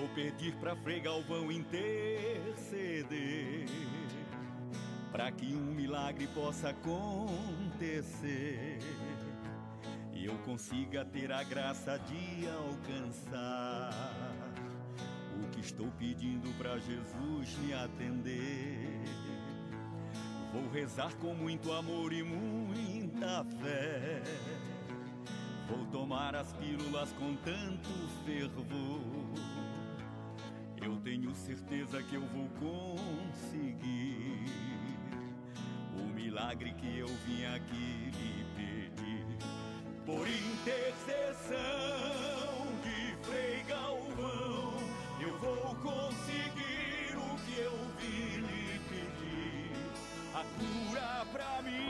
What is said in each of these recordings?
Vou pedir pra Frei Galvão interceder para que um milagre possa acontecer e eu consiga ter a graça de alcançar o que estou pedindo para Jesus me atender. Vou rezar com muito amor e muita fé. Vou tomar as pílulas com tanto fervor. Tenho certeza que eu vou conseguir o milagre que eu vim aqui lhe pedir. Por intercessão de Frei Galvão, eu vou conseguir o que eu vim lhe pedir. A cura pra mim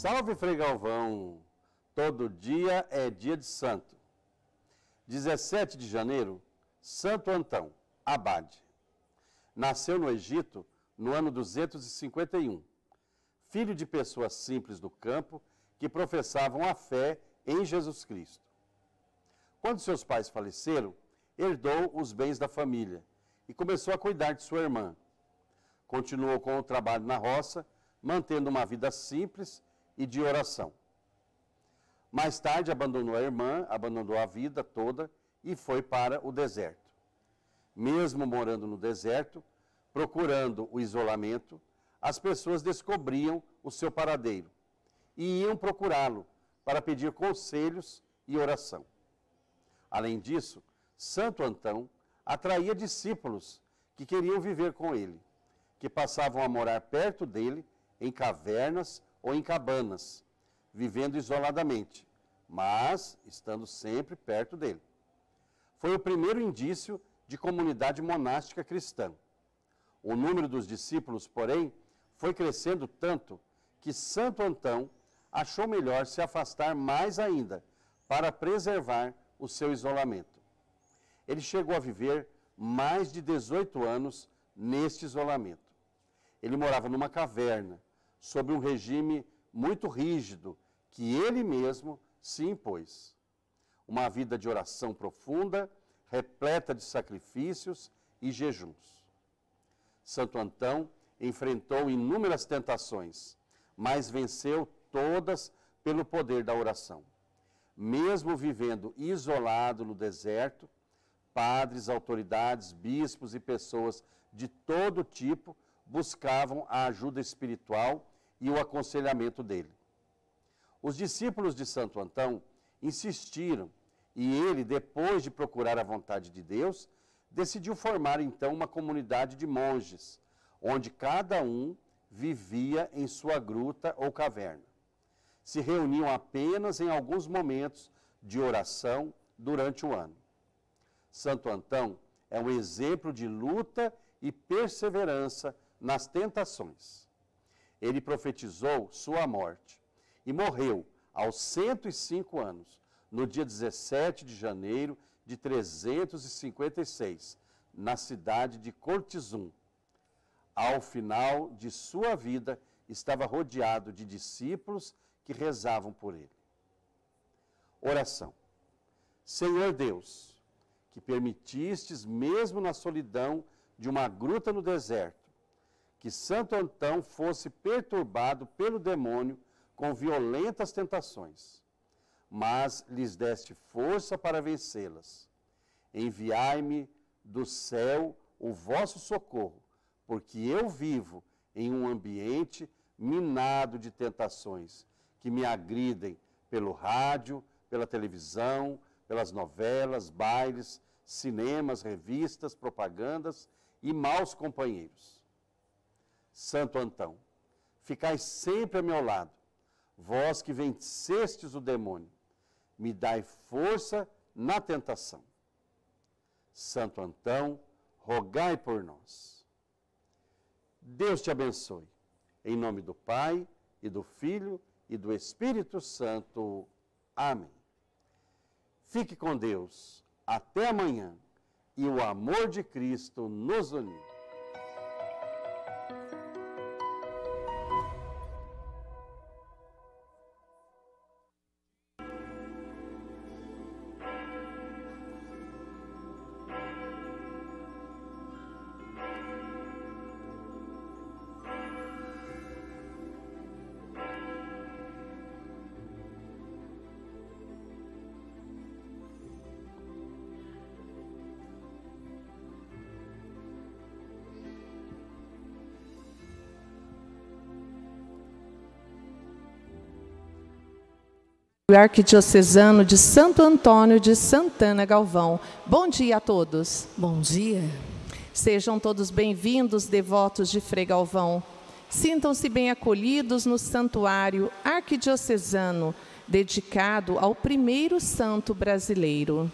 Salve Frei Galvão! Todo dia é dia de santo. 17 de janeiro, Santo Antão, abade. Nasceu no Egito no ano 251. Filho de pessoas simples do campo que professavam a fé em Jesus Cristo. Quando seus pais faleceram, herdou os bens da família e começou a cuidar de sua irmã. Continuou com o trabalho na roça, mantendo uma vida simples e de oração. Mais tarde abandonou a irmã, abandonou a vida toda e foi para o deserto. Mesmo morando no deserto, procurando o isolamento, as pessoas descobriam o seu paradeiro e iam procurá-lo para pedir conselhos e oração. Além disso, Santo Antão atraía discípulos que queriam viver com ele, que passavam a morar perto dele em cavernas ou em cabanas, vivendo isoladamente, mas estando sempre perto dele. Foi o primeiro indício de comunidade monástica cristã. O número dos discípulos, porém, foi crescendo tanto que Santo Antão achou melhor se afastar mais ainda para preservar o seu isolamento. Ele chegou a viver mais de 18 anos neste isolamento. Ele morava numa caverna, sob um regime muito rígido que ele mesmo se impôs. Uma vida de oração profunda, repleta de sacrifícios e jejuns. Santo Antão enfrentou inúmeras tentações, mas venceu todas pelo poder da oração. Mesmo vivendo isolado no deserto, padres, autoridades, bispos e pessoas de todo tipo buscavam a ajuda espiritual e o aconselhamento dele. Os discípulos de Santo Antão insistiram e ele, depois de procurar a vontade de Deus, decidiu formar então uma comunidade de monges, onde cada um vivia em sua gruta ou caverna. Se reuniam apenas em alguns momentos de oração durante o ano. Santo Antão é um exemplo de luta e perseverança nas tentações. Ele profetizou sua morte e morreu aos 105 anos, no dia 17 de janeiro de 356, na cidade de Cortizum. Ao final de sua vida, estava rodeado de discípulos que rezavam por ele. Oração. Senhor Deus, que permitistes, mesmo na solidão de uma gruta no deserto, que Santo Antão fosse perturbado pelo demônio com violentas tentações, mas lhes deste força para vencê-las. Enviai-me do céu o vosso socorro, porque eu vivo em um ambiente minado de tentações que me agridem pelo rádio, pela televisão, pelas novelas, bailes, cinemas, revistas, propagandas e maus companheiros. Santo Antão, ficai sempre a meu lado, vós que vencestes o demônio, me dai força na tentação. Santo Antão, rogai por nós. Deus te abençoe. Em nome do Pai, e do Filho, e do Espírito Santo. Amém. Fique com Deus. Até amanhã. E o amor de Cristo nos uniu. Arquidiocesano de Santo Antônio de Santana Galvão. Bom dia a todos. Bom dia. Sejam todos bem-vindos, devotos de Frei Galvão. Sintam-se bem acolhidos no santuário arquidiocesano, dedicado ao primeiro santo brasileiro.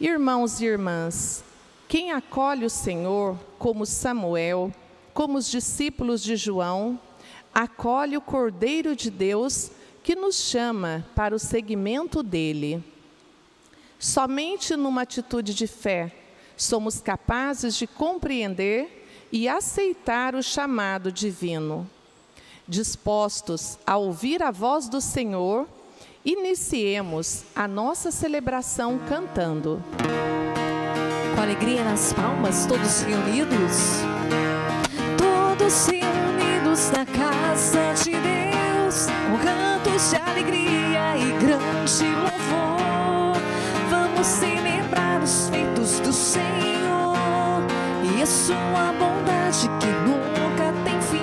Irmãos e irmãs, quem acolhe o Senhor, como Samuel, como os discípulos de João, acolhe o Cordeiro de Deus que nos chama para o seguimento dele. Somente numa atitude de fé somos capazes de compreender e aceitar o chamado divino. Dispostos a ouvir a voz do Senhor, iniciemos a nossa celebração cantando. Com alegria nas palmas, todos reunidos. Todos reunidos na casa de Deus, com de alegria e grande louvor. Vamos celebrar os feitos do Senhor e a sua bondade que nunca tem fim.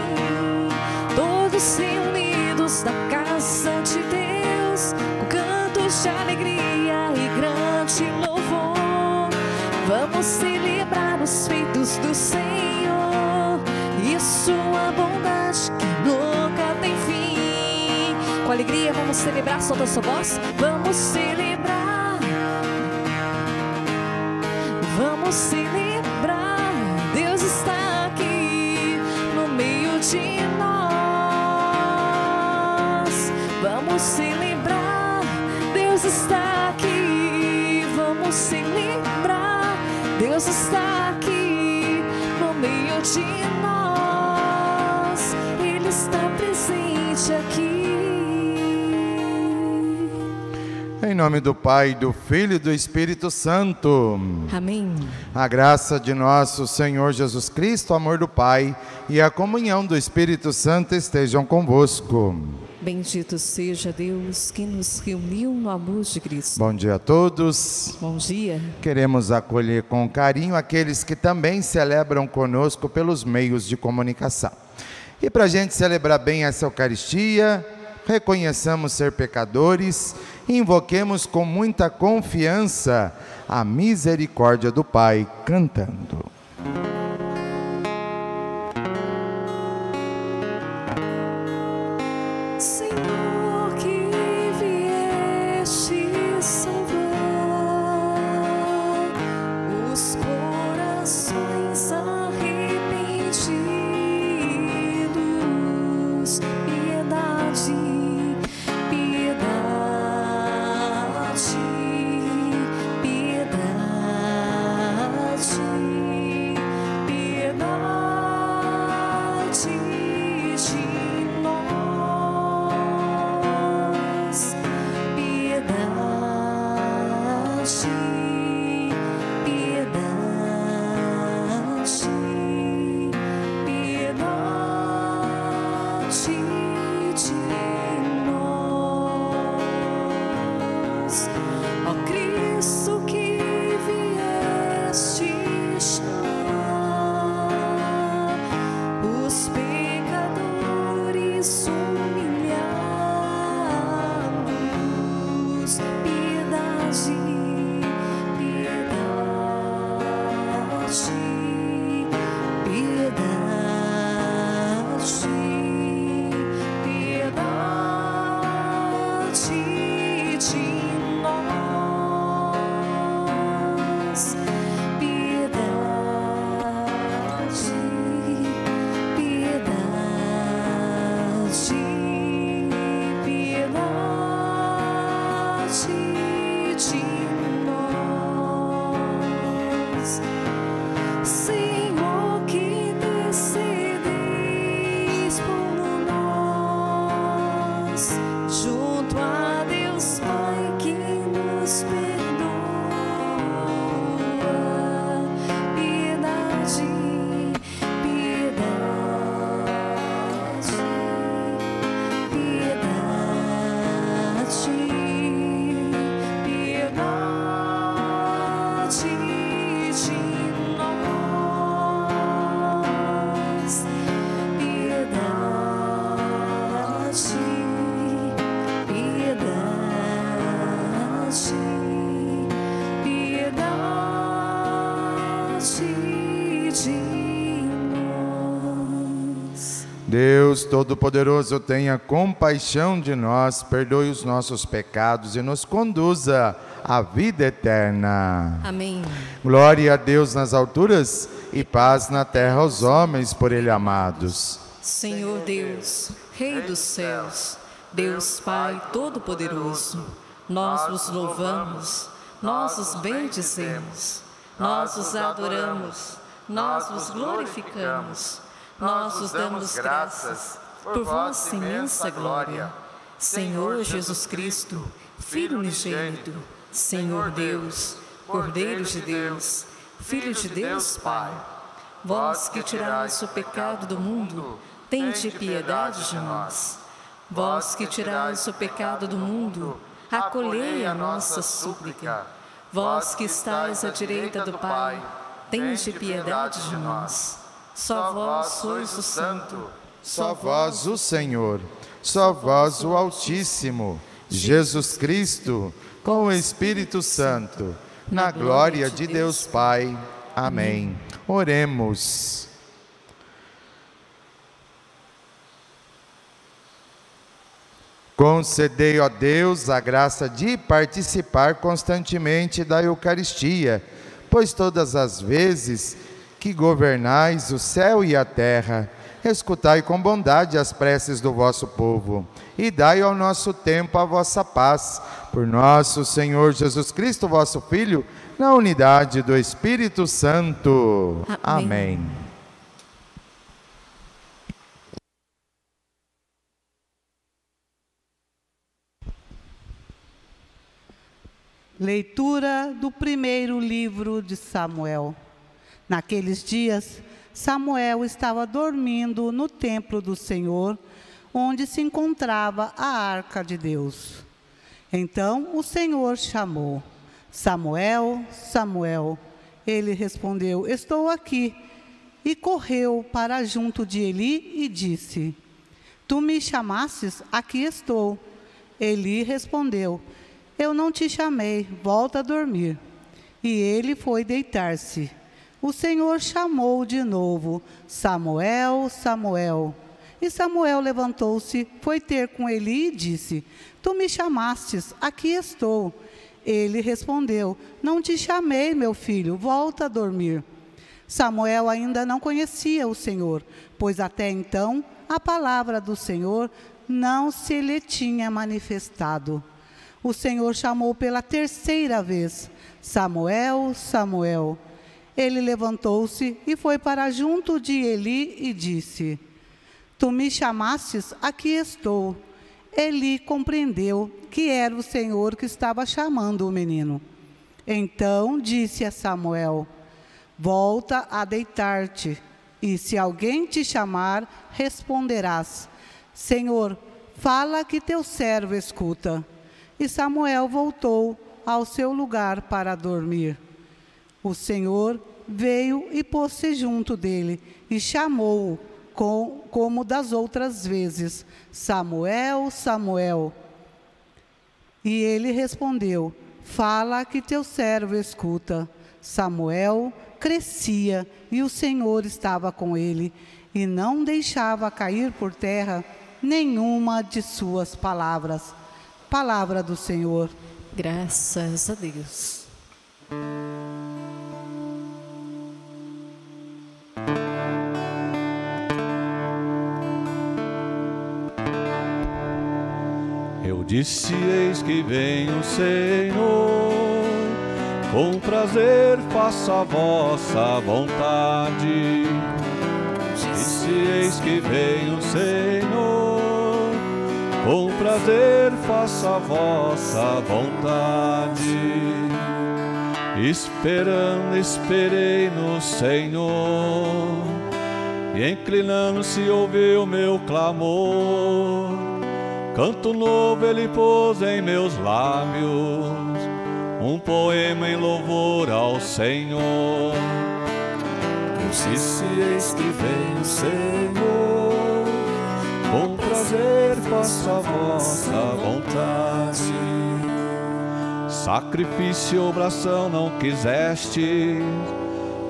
Todos reunidos na casa de Deus, com cantos de alegria e grande louvor. Vamos celebrar os feitos do Senhor e a sua bondade que alegria, vamos celebrar, solta sua voz. Vamos celebrar. Vamos celebrar. Deus está aqui no meio de nós. Vamos celebrar. Deus está aqui. Vamos celebrar. Deus está aqui no meio de nós. Ele está presente aqui. Em nome do Pai, do Filho e do Espírito Santo. Amém. A graça de nosso Senhor Jesus Cristo, o amor do Pai e a comunhão do Espírito Santo estejam convosco. Bendito seja Deus que nos reuniu no amor de Cristo. Bom dia a todos. Bom dia. Queremos acolher com carinho aqueles que também celebram conosco pelos meios de comunicação. E para a gente celebrar bem essa Eucaristia, reconheçamos ser pecadores, invoquemos com muita confiança a misericórdia do Pai, cantando. Todo-Poderoso, tenha compaixão de nós, perdoe os nossos pecados e nos conduza à vida eterna. Amém. Glória a Deus nas alturas e paz na terra aos homens por Ele amados. Senhor Deus, Rei dos céus, Deus Pai Todo-Poderoso, nós vos louvamos, nós os bendizemos, nós os adoramos, nós os glorificamos nós os damos graças por vossa imensa glória. Senhor Jesus Cristo, Filho unigênito, Senhor Deus, Cordeiro de Deus, Filho de Deus Pai, vós que tirais o pecado do mundo, tende piedade de nós. Vós que tirais o pecado do mundo, acolhei a nossa súplica. Vós que estais à direita do Pai, tende piedade de nós. Só vós sois o Santo. Só vós o Senhor. Só vós o Altíssimo. Jesus Cristo, com o Espírito Santo. Na glória de Deus Pai. Amém. Oremos. Concedei, ó Deus, a graça de participar constantemente da Eucaristia, pois todas as vezes que governais o céu e a terra, escutai com bondade as preces do vosso povo e dai ao nosso tempo a vossa paz. Por nosso Senhor Jesus Cristo, vosso Filho, na unidade do Espírito Santo. Amém. Amém. Leitura do primeiro livro de Samuel. Naqueles dias, Samuel estava dormindo no templo do Senhor, onde se encontrava a arca de Deus. Então o Senhor chamou: Samuel, Samuel. Ele respondeu: Estou aqui. E correu para junto de Eli e disse: Tu me chamastes, aqui estou. Eli respondeu: Eu não te chamei, volta a dormir. E ele foi deitar-se o Senhor chamou de novo: Samuel, Samuel. E Samuel levantou-se, foi ter com Eli e disse: Tu me chamastes, aqui estou. Ele respondeu: Não te chamei, meu filho, volta a dormir. Samuel ainda não conhecia o Senhor, pois até então a palavra do Senhor não se lhe tinha manifestado. O Senhor chamou pela terceira vez: Samuel, Samuel. Ele levantou-se e foi para junto de Eli e disse: Tu me chamastes, aqui estou. Eli compreendeu que era o Senhor que estava chamando o menino. Então disse a Samuel: Volta a deitar-te, e se alguém te chamar, responderás: Senhor, fala que teu servo escuta. E Samuel voltou ao seu lugar para dormir. O Senhor veio e pôs-se junto dele e chamou-o, com, como das outras vezes: Samuel, Samuel. E ele respondeu: Fala que teu servo escuta. Samuel crescia e o Senhor estava com ele e não deixava cair por terra nenhuma de suas palavras. Palavra do Senhor. Graças a Deus. Disse: Eis que vem o Senhor, com prazer faça a vossa vontade. Disse: Eis que vem o Senhor, com prazer faça a vossa vontade. Esperando, esperei no Senhor, e inclinando-se ouviu meu clamor. Canto novo ele pôs em meus lábios, um poema em louvor ao Senhor. Disse, eis que vem Senhor, com prazer faça a vossa vontade. Sacrifício, obração não quiseste,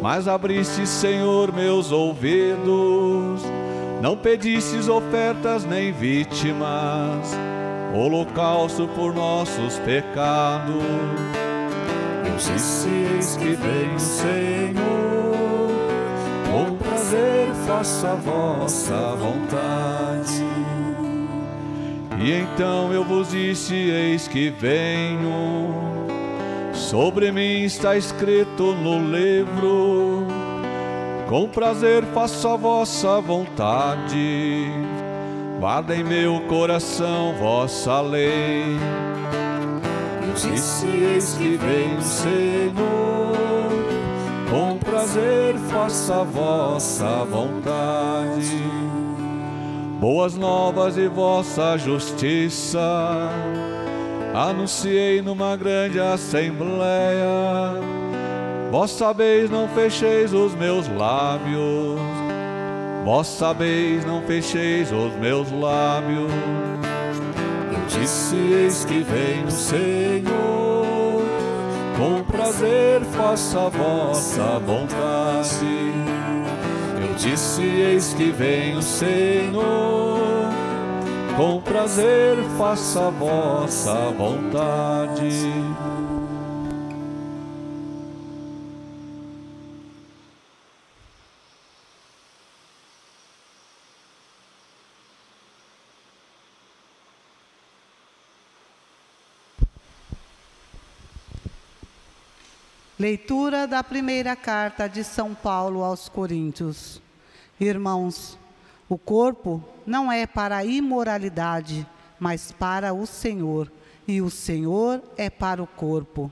mas abriste, Senhor, meus ouvidos. Não pedistes ofertas nem vítimas, holocausto por nossos pecados. Eu disse, que vem Senhor, com prazer faça a vossa vontade. E então eu vos disse: Eis que venho. Sobre mim está escrito no livro. Com prazer faço a vossa vontade. Guarda em meu coração vossa lei. Disse: que vem Senhor. Com prazer faça a vossa vontade boas novas e vossa justiça. Anunciei numa grande assembleia. Vós sabeis, não fecheis os meus lábios. Vós sabeis, não fecheis os meus lábios. Eu disse: Eis que vem o Senhor. Com prazer faça a vossa vontade disse: Eis que vem o Senhor, com prazer faça a vossa vontade. Leitura da primeira carta de São Paulo aos Coríntios. Irmãos, o corpo não é para a imoralidade, mas para o Senhor, e o Senhor é para o corpo.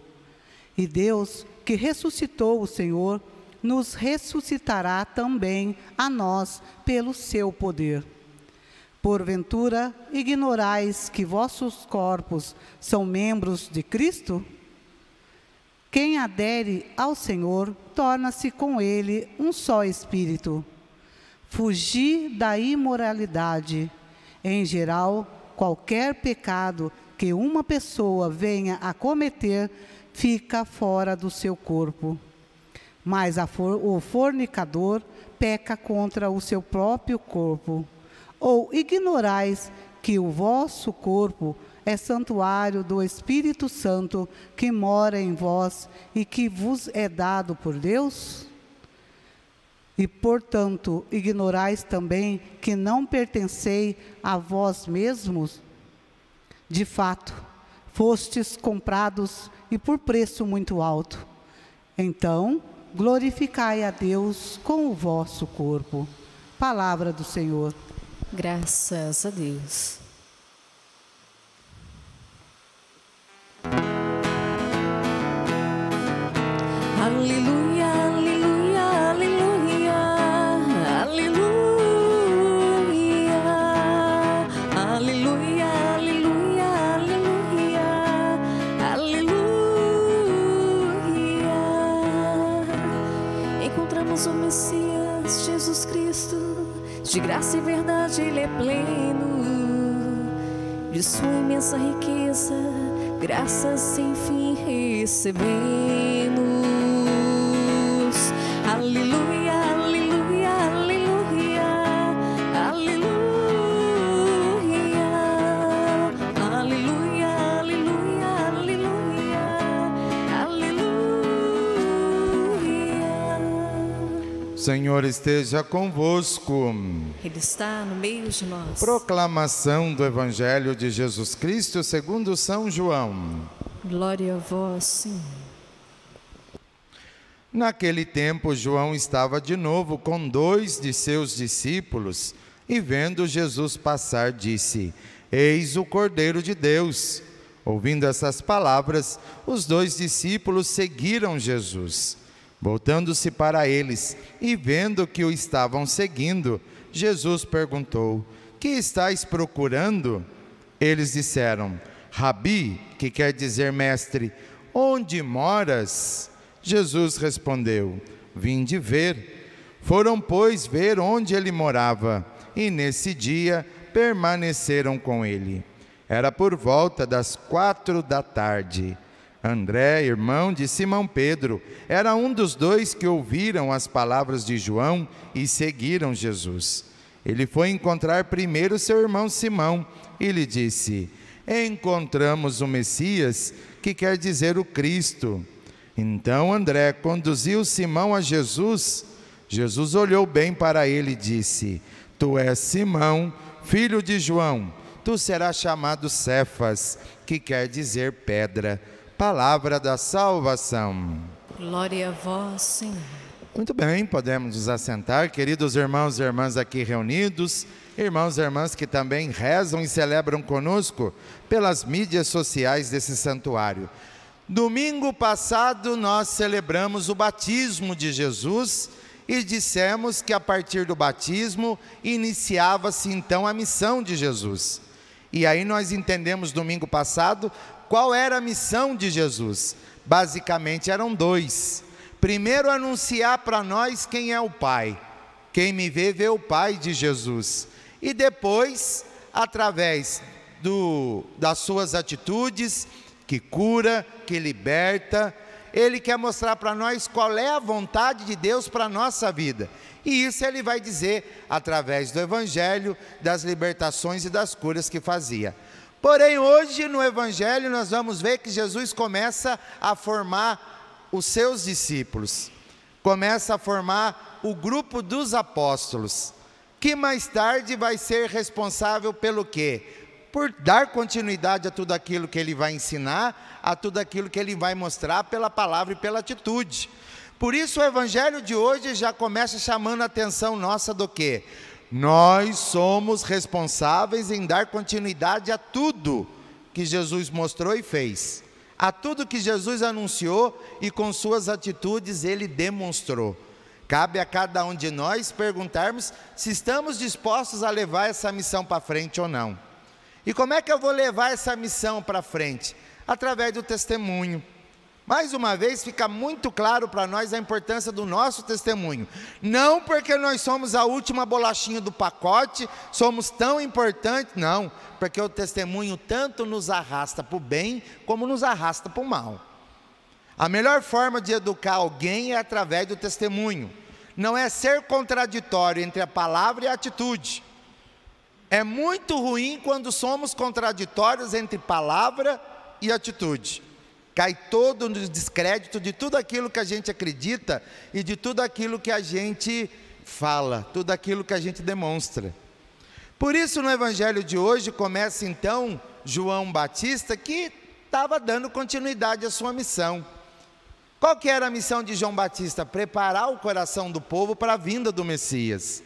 E Deus, que ressuscitou o Senhor, nos ressuscitará também a nós pelo seu poder. Porventura, ignorais que vossos corpos são membros de Cristo? Quem adere ao Senhor torna-se com ele um só espírito fugir da imoralidade. Em geral, qualquer pecado que uma pessoa venha a cometer fica fora do seu corpo. Mas for, o fornicador peca contra o seu próprio corpo. Ou ignorais que o vosso corpo é santuário do Espírito Santo que mora em vós e que vos é dado por Deus? E, portanto, ignorais também que não pertencei a vós mesmos? De fato, fostes comprados e por preço muito alto. Então, glorificai a Deus com o vosso corpo. Palavra do Senhor. Graças a Deus. Imensa riqueza, graças sem fim recebemos. Aleluia, Senhor esteja convosco. Ele está no meio de nós. Proclamação do Evangelho de Jesus Cristo segundo São João. Glória a vós, Senhor. Naquele tempo, João estava de novo com dois de seus discípulos e, vendo Jesus passar, disse: Eis o Cordeiro de Deus. Ouvindo essas palavras, os dois discípulos seguiram Jesus. Voltando-se para eles e vendo que o estavam seguindo, Jesus perguntou: Que estáis procurando? Eles disseram: Rabi, que quer dizer mestre, onde moras? Jesus respondeu: Vim de ver. Foram, pois, ver onde ele morava, e nesse dia permaneceram com ele. Era por volta das quatro da tarde. André, irmão de Simão Pedro, era um dos dois que ouviram as palavras de João e seguiram Jesus. Ele foi encontrar primeiro seu irmão Simão e lhe disse: Encontramos o Messias, que quer dizer o Cristo. Então André conduziu Simão a Jesus. Jesus olhou bem para ele e disse: Tu és Simão, filho de João. Tu serás chamado Cefas, que quer dizer pedra palavra da salvação. Glória a vós, Senhor. Muito bem, podemos nos assentar, queridos irmãos e irmãs aqui reunidos, irmãos e irmãs que também rezam e celebram conosco pelas mídias sociais desse santuário. Domingo passado nós celebramos o batismo de Jesus e dissemos que a partir do batismo iniciava-se então a missão de Jesus. E aí nós entendemos domingo passado qual era a missão de Jesus? Basicamente eram dois. Primeiro, anunciar para nós quem é o Pai. Quem me vê, vê o Pai de Jesus. E depois, através do, das suas atitudes, que cura, que liberta, ele quer mostrar para nós qual é a vontade de Deus para a nossa vida. E isso ele vai dizer através do Evangelho, das libertações e das curas que fazia. Porém, hoje no Evangelho nós vamos ver que Jesus começa a formar os seus discípulos, começa a formar o grupo dos apóstolos, que mais tarde vai ser responsável pelo quê? Por dar continuidade a tudo aquilo que ele vai ensinar, a tudo aquilo que ele vai mostrar pela palavra e pela atitude. Por isso o evangelho de hoje já começa chamando a atenção nossa do quê? Nós somos responsáveis em dar continuidade a tudo que Jesus mostrou e fez, a tudo que Jesus anunciou e com suas atitudes ele demonstrou. Cabe a cada um de nós perguntarmos se estamos dispostos a levar essa missão para frente ou não. E como é que eu vou levar essa missão para frente? Através do testemunho. Mais uma vez fica muito claro para nós a importância do nosso testemunho. Não porque nós somos a última bolachinha do pacote, somos tão importantes, não, porque o testemunho tanto nos arrasta para o bem como nos arrasta para o mal. A melhor forma de educar alguém é através do testemunho. Não é ser contraditório entre a palavra e a atitude. É muito ruim quando somos contraditórios entre palavra e atitude cai todo no descrédito de tudo aquilo que a gente acredita e de tudo aquilo que a gente fala, tudo aquilo que a gente demonstra. Por isso, no evangelho de hoje, começa então João Batista, que estava dando continuidade à sua missão. Qual que era a missão de João Batista? Preparar o coração do povo para a vinda do Messias.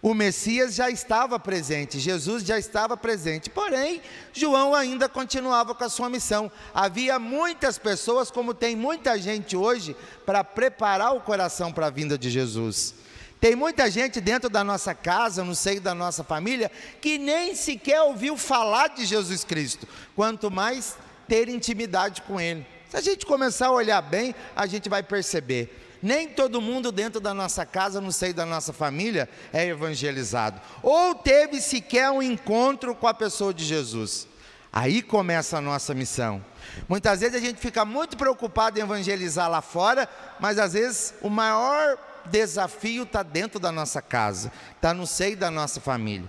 O Messias já estava presente, Jesus já estava presente, porém, João ainda continuava com a sua missão. Havia muitas pessoas, como tem muita gente hoje, para preparar o coração para a vinda de Jesus. Tem muita gente dentro da nossa casa, no seio da nossa família, que nem sequer ouviu falar de Jesus Cristo, quanto mais ter intimidade com Ele. Se a gente começar a olhar bem, a gente vai perceber nem todo mundo dentro da nossa casa, no seio da nossa família, é evangelizado. Ou teve sequer um encontro com a pessoa de Jesus. Aí começa a nossa missão. Muitas vezes a gente fica muito preocupado em evangelizar lá fora, mas às vezes o maior desafio está dentro da nossa casa, está no seio da nossa família.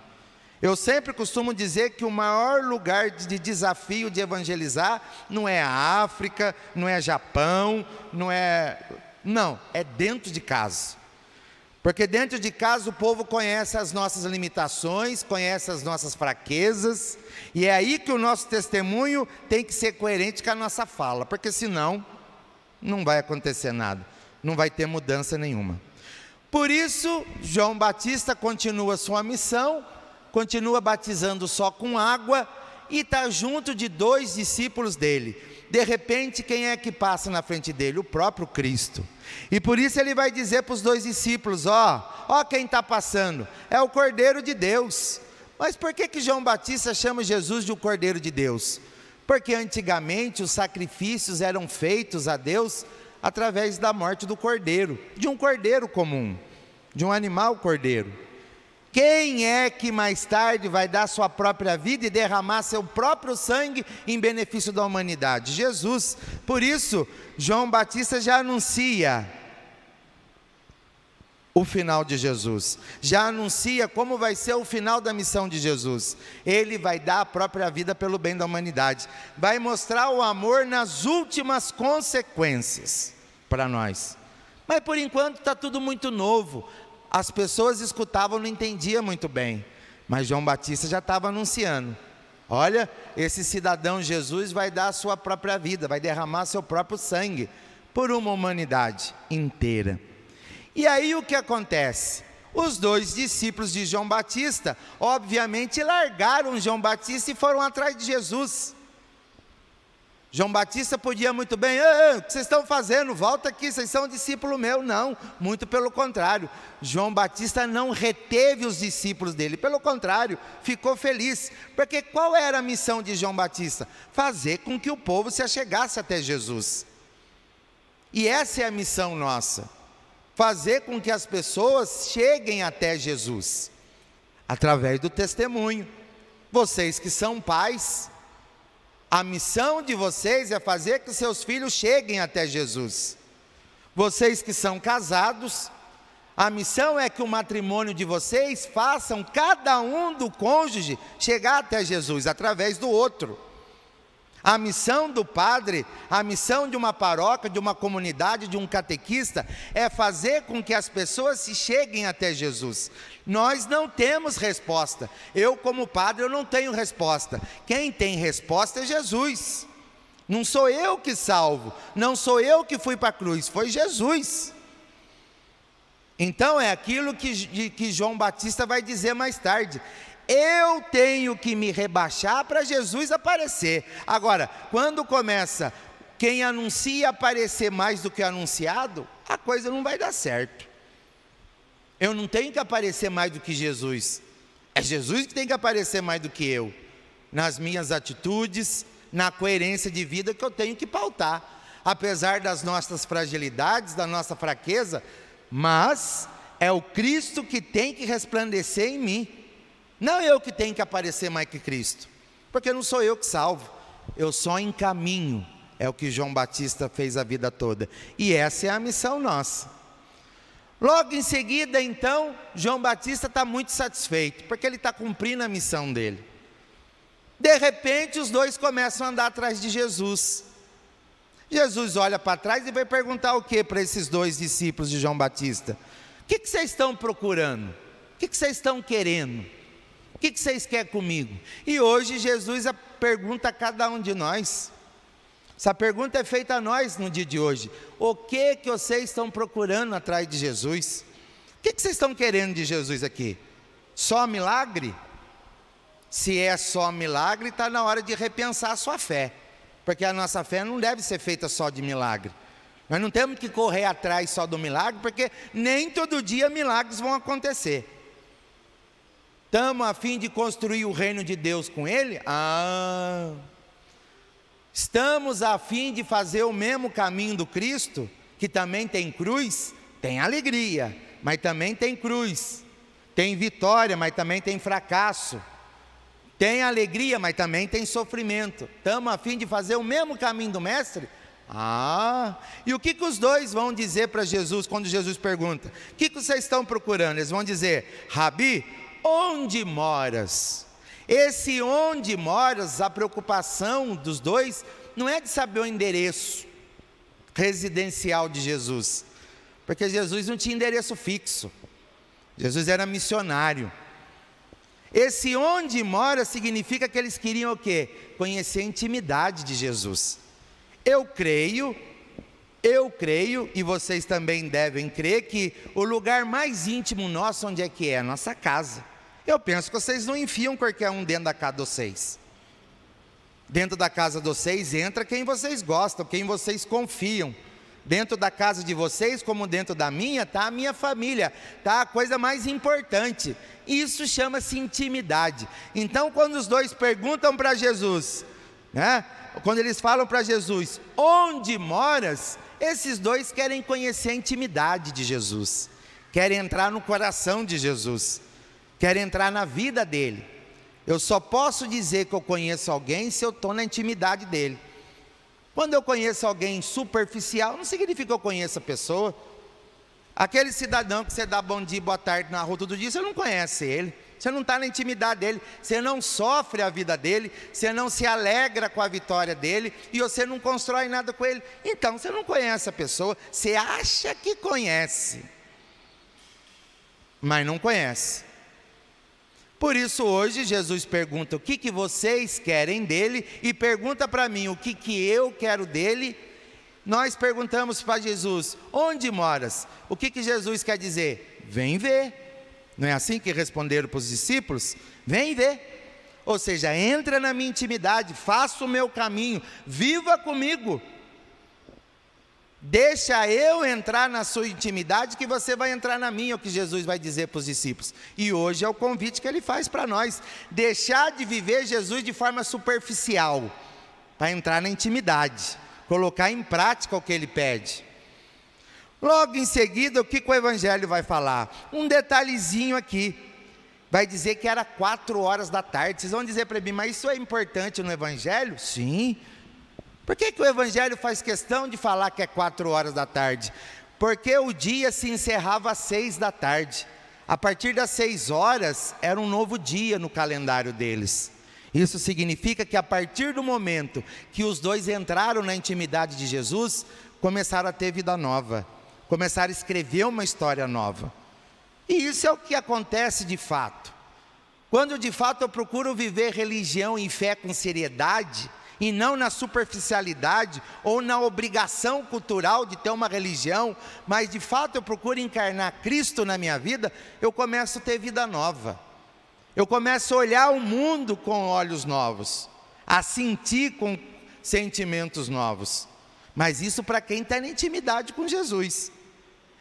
Eu sempre costumo dizer que o maior lugar de desafio de evangelizar não é a África, não é Japão, não é não, é dentro de casa. Porque dentro de casa o povo conhece as nossas limitações, conhece as nossas fraquezas, e é aí que o nosso testemunho tem que ser coerente com a nossa fala, porque senão não vai acontecer nada, não vai ter mudança nenhuma. Por isso, João Batista continua sua missão, continua batizando só com água e está junto de dois discípulos dele. De repente, quem é que passa na frente dele? O próprio Cristo. E por isso ele vai dizer para os dois discípulos: Ó, ó quem está passando, é o Cordeiro de Deus. Mas por que, que João Batista chama Jesus de o Cordeiro de Deus? Porque antigamente os sacrifícios eram feitos a Deus através da morte do cordeiro, de um cordeiro comum, de um animal cordeiro. Quem é que mais tarde vai dar sua própria vida e derramar seu próprio sangue em benefício da humanidade? Jesus. Por isso, João Batista já anuncia o final de Jesus, já anuncia como vai ser o final da missão de Jesus. Ele vai dar a própria vida pelo bem da humanidade, vai mostrar o amor nas últimas consequências para nós. Mas por enquanto está tudo muito novo. As pessoas escutavam, não entendiam muito bem. Mas João Batista já estava anunciando: olha, esse cidadão Jesus vai dar a sua própria vida, vai derramar seu próprio sangue por uma humanidade inteira. E aí o que acontece? Os dois discípulos de João Batista, obviamente, largaram João Batista e foram atrás de Jesus. João Batista podia muito bem, o que vocês estão fazendo? Volta aqui, vocês são discípulo meu. Não, muito pelo contrário. João Batista não reteve os discípulos dele, pelo contrário, ficou feliz. Porque qual era a missão de João Batista? Fazer com que o povo se achegasse até Jesus. E essa é a missão nossa: fazer com que as pessoas cheguem até Jesus, através do testemunho. Vocês que são pais, a missão de vocês é fazer que seus filhos cheguem até Jesus. Vocês que são casados, a missão é que o matrimônio de vocês façam cada um do cônjuge chegar até Jesus através do outro. A missão do padre, a missão de uma paróquia, de uma comunidade, de um catequista, é fazer com que as pessoas se cheguem até Jesus. Nós não temos resposta. Eu, como padre, eu não tenho resposta. Quem tem resposta é Jesus. Não sou eu que salvo, não sou eu que fui para a cruz, foi Jesus. Então é aquilo que, que João Batista vai dizer mais tarde. Eu tenho que me rebaixar para Jesus aparecer. Agora, quando começa quem anuncia aparecer mais do que anunciado, a coisa não vai dar certo. Eu não tenho que aparecer mais do que Jesus. É Jesus que tem que aparecer mais do que eu. Nas minhas atitudes, na coerência de vida que eu tenho que pautar. Apesar das nossas fragilidades, da nossa fraqueza, mas é o Cristo que tem que resplandecer em mim. Não eu que tenho que aparecer mais que Cristo, porque não sou eu que salvo, eu só encaminho, é o que João Batista fez a vida toda, e essa é a missão nossa. Logo em seguida, então, João Batista está muito satisfeito, porque ele está cumprindo a missão dele. De repente, os dois começam a andar atrás de Jesus. Jesus olha para trás e vai perguntar o que para esses dois discípulos de João Batista? O que, que vocês estão procurando? O que, que vocês estão querendo? O que, vocês querem comigo? E hoje Jesus pergunta a cada um de nós. Essa pergunta é feita a nós no dia de hoje. O que que vocês estão procurando atrás de Jesus? O que, que vocês estão querendo de Jesus aqui? Só milagre? Se é só milagre, está na hora de repensar a sua fé. Porque a nossa fé não deve ser feita só de milagre. Nós não temos que correr atrás só do milagre, porque nem todo dia milagres vão acontecer. Estamos a fim de construir o reino de Deus com Ele? Ah. Estamos a fim de fazer o mesmo caminho do Cristo, que também tem cruz? Tem alegria, mas também tem cruz. Tem vitória, mas também tem fracasso. Tem alegria, mas também tem sofrimento. Estamos a fim de fazer o mesmo caminho do Mestre? Ah, e o que, que os dois vão dizer para Jesus quando Jesus pergunta: O que, que vocês estão procurando? Eles vão dizer: Rabi, onde moras? Esse onde moras, a preocupação dos dois não é de saber o endereço residencial de Jesus, porque Jesus não tinha endereço fixo. Jesus era missionário. Esse onde mora significa que eles queriam o quê? Conhecer a intimidade de Jesus. Eu creio, eu creio, e vocês também devem crer, que o lugar mais íntimo nosso, onde é que é? Nossa casa. Eu penso que vocês não enfiam qualquer um dentro da casa de vocês. Dentro da casa de vocês entra quem vocês gostam, quem vocês confiam. Dentro da casa de vocês, como dentro da minha, está a minha família, está a coisa mais importante. Isso chama-se intimidade. Então, quando os dois perguntam para Jesus, né? Quando eles falam para Jesus, onde moras? Esses dois querem conhecer a intimidade de Jesus, querem entrar no coração de Jesus, querem entrar na vida dele. Eu só posso dizer que eu conheço alguém se eu estou na intimidade dele. Quando eu conheço alguém superficial, não significa que eu conheço a pessoa. Aquele cidadão que você dá bom dia, boa tarde na rua todo dia, você não conhece ele. Você não está na intimidade dele, você não sofre a vida dele, você não se alegra com a vitória dele e você não constrói nada com ele. Então você não conhece a pessoa, você acha que conhece, mas não conhece. Por isso hoje Jesus pergunta o que, que vocês querem dele e pergunta para mim o que, que eu quero dele. Nós perguntamos para Jesus: onde moras? O que, que Jesus quer dizer? Vem ver. Não é assim que responderam para os discípulos? Vem ver. Ou seja, entra na minha intimidade, faça o meu caminho, viva comigo. Deixa eu entrar na sua intimidade, que você vai entrar na minha, é o que Jesus vai dizer para os discípulos. E hoje é o convite que ele faz para nós: deixar de viver Jesus de forma superficial, para entrar na intimidade, colocar em prática o que ele pede. Logo em seguida, o que, que o Evangelho vai falar? Um detalhezinho aqui. Vai dizer que era quatro horas da tarde. Vocês vão dizer para mim, mas isso é importante no Evangelho? Sim, por que, que o Evangelho faz questão de falar que é quatro horas da tarde? Porque o dia se encerrava às seis da tarde. A partir das seis horas era um novo dia no calendário deles. Isso significa que a partir do momento que os dois entraram na intimidade de Jesus, começaram a ter vida nova, começaram a escrever uma história nova. E isso é o que acontece de fato. Quando de fato eu procuro viver religião e fé com seriedade, e não na superficialidade ou na obrigação cultural de ter uma religião, mas de fato eu procuro encarnar Cristo na minha vida, eu começo a ter vida nova. Eu começo a olhar o mundo com olhos novos, a sentir com sentimentos novos. Mas isso para quem está na intimidade com Jesus.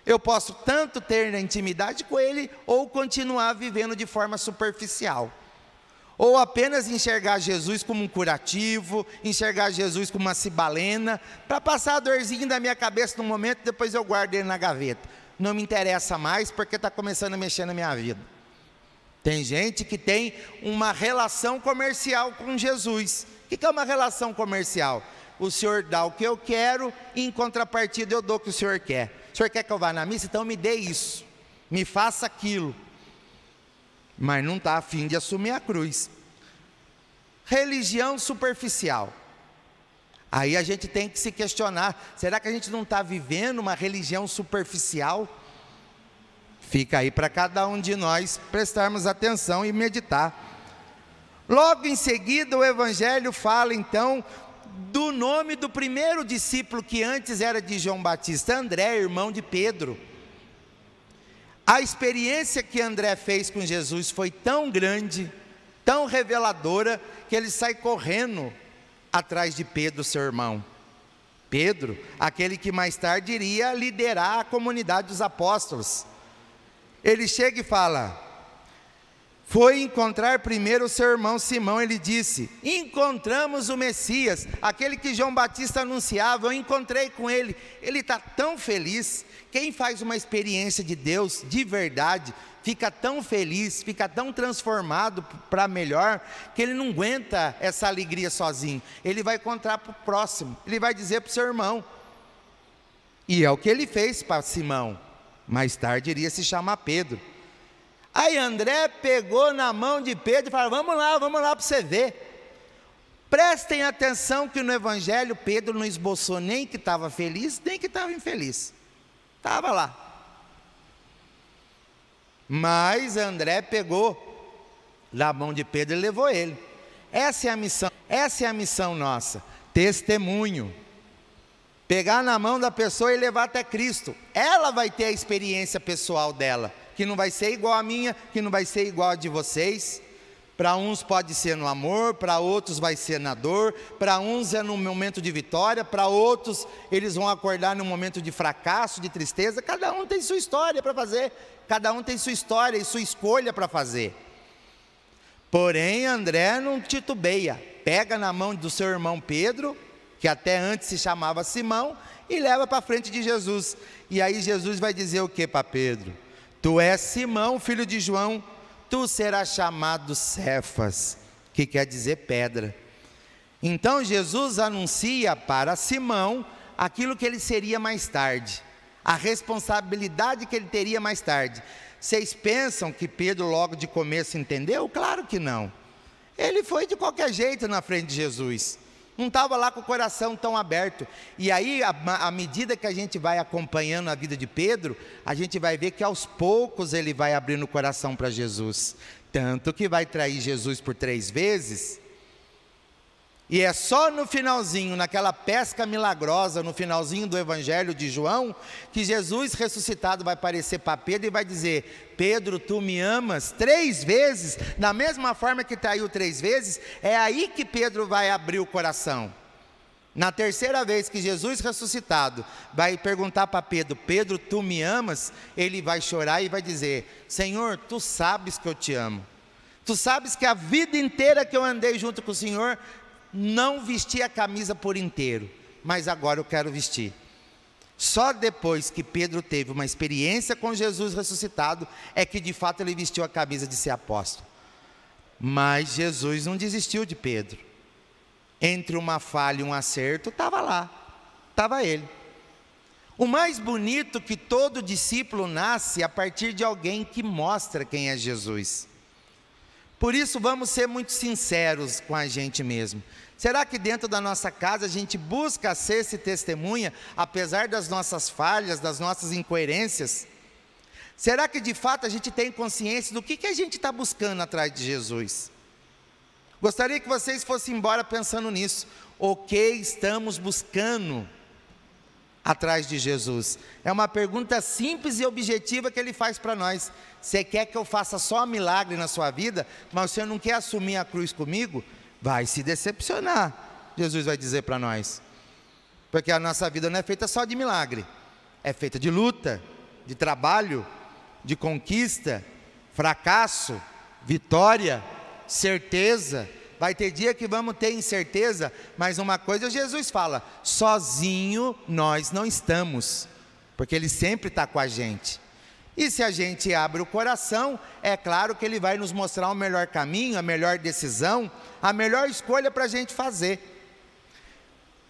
Eu posso tanto ter na intimidade com Ele ou continuar vivendo de forma superficial. Ou apenas enxergar Jesus como um curativo, enxergar Jesus como uma cibalena, para passar a dorzinha da minha cabeça no momento, depois eu guardo ele na gaveta. Não me interessa mais porque está começando a mexer na minha vida. Tem gente que tem uma relação comercial com Jesus. O que é uma relação comercial? O senhor dá o que eu quero e em contrapartida eu dou o que o senhor quer. O senhor quer que eu vá na missa? Então me dê isso, me faça aquilo mas não está afim de assumir a cruz. Religião superficial. Aí a gente tem que se questionar: será que a gente não está vivendo uma religião superficial? Fica aí para cada um de nós prestarmos atenção e meditar. Logo em seguida, o Evangelho fala então do nome do primeiro discípulo que antes era de João Batista, André, irmão de Pedro. A experiência que André fez com Jesus foi tão grande, tão reveladora, que ele sai correndo atrás de Pedro, seu irmão. Pedro, aquele que mais tarde iria liderar a comunidade dos apóstolos. Ele chega e fala: foi encontrar primeiro o seu irmão Simão. Ele disse: Encontramos o Messias, aquele que João Batista anunciava. Eu encontrei com ele. Ele está tão feliz. Quem faz uma experiência de Deus de verdade, fica tão feliz, fica tão transformado para melhor, que ele não aguenta essa alegria sozinho. Ele vai contar para o próximo, ele vai dizer para o seu irmão. E é o que ele fez para Simão. Mais tarde iria se chamar Pedro. Aí André pegou na mão de Pedro e falou: Vamos lá, vamos lá para você ver. Prestem atenção que no Evangelho Pedro não esboçou nem que estava feliz, nem que estava infeliz. Estava lá. Mas André pegou da mão de Pedro e levou ele. Essa é a missão, essa é a missão nossa, testemunho. Pegar na mão da pessoa e levar até Cristo. Ela vai ter a experiência pessoal dela, que não vai ser igual a minha, que não vai ser igual a de vocês. Para uns pode ser no amor, para outros vai ser na dor, para uns é no momento de vitória, para outros eles vão acordar no momento de fracasso, de tristeza. Cada um tem sua história para fazer, cada um tem sua história e sua escolha para fazer. Porém, André não titubeia, pega na mão do seu irmão Pedro, que até antes se chamava Simão, e leva para frente de Jesus. E aí Jesus vai dizer o que para Pedro? Tu és Simão, filho de João tu serás chamado Cefas, que quer dizer pedra. Então Jesus anuncia para Simão aquilo que ele seria mais tarde, a responsabilidade que ele teria mais tarde. Vocês pensam que Pedro logo de começo entendeu? Claro que não. Ele foi de qualquer jeito na frente de Jesus não estava lá com o coração tão aberto. E aí, à medida que a gente vai acompanhando a vida de Pedro, a gente vai ver que aos poucos ele vai abrindo o coração para Jesus. Tanto que vai trair Jesus por três vezes, e é só no finalzinho, naquela pesca milagrosa, no finalzinho do Evangelho de João, que Jesus ressuscitado vai aparecer para Pedro e vai dizer: Pedro, tu me amas três vezes, da mesma forma que traiu três vezes, é aí que Pedro vai abrir o coração. Na terceira vez que Jesus ressuscitado vai perguntar para Pedro: Pedro, tu me amas? Ele vai chorar e vai dizer: Senhor, tu sabes que eu te amo. Tu sabes que a vida inteira que eu andei junto com o Senhor, não vesti a camisa por inteiro, mas agora eu quero vestir. Só depois que Pedro teve uma experiência com Jesus ressuscitado, é que de fato ele vestiu a camisa de ser apóstolo. Mas Jesus não desistiu de Pedro. Entre uma falha e um acerto, estava lá, estava ele. O mais bonito que todo discípulo nasce a partir de alguém que mostra quem é Jesus. Por isso, vamos ser muito sinceros com a gente mesmo. Será que dentro da nossa casa a gente busca ser esse testemunha, apesar das nossas falhas, das nossas incoerências? Será que de fato a gente tem consciência do que, que a gente está buscando atrás de Jesus? Gostaria que vocês fossem embora pensando nisso. O que estamos buscando atrás de Jesus? É uma pergunta simples e objetiva que ele faz para nós. Você quer que eu faça só milagre na sua vida, mas você não quer assumir a cruz comigo? Vai se decepcionar, Jesus vai dizer para nós. Porque a nossa vida não é feita só de milagre, é feita de luta, de trabalho, de conquista, fracasso, vitória, certeza. Vai ter dia que vamos ter incerteza, mas uma coisa Jesus fala: sozinho nós não estamos, porque Ele sempre está com a gente. E se a gente abre o coração, é claro que Ele vai nos mostrar o melhor caminho, a melhor decisão, a melhor escolha para a gente fazer.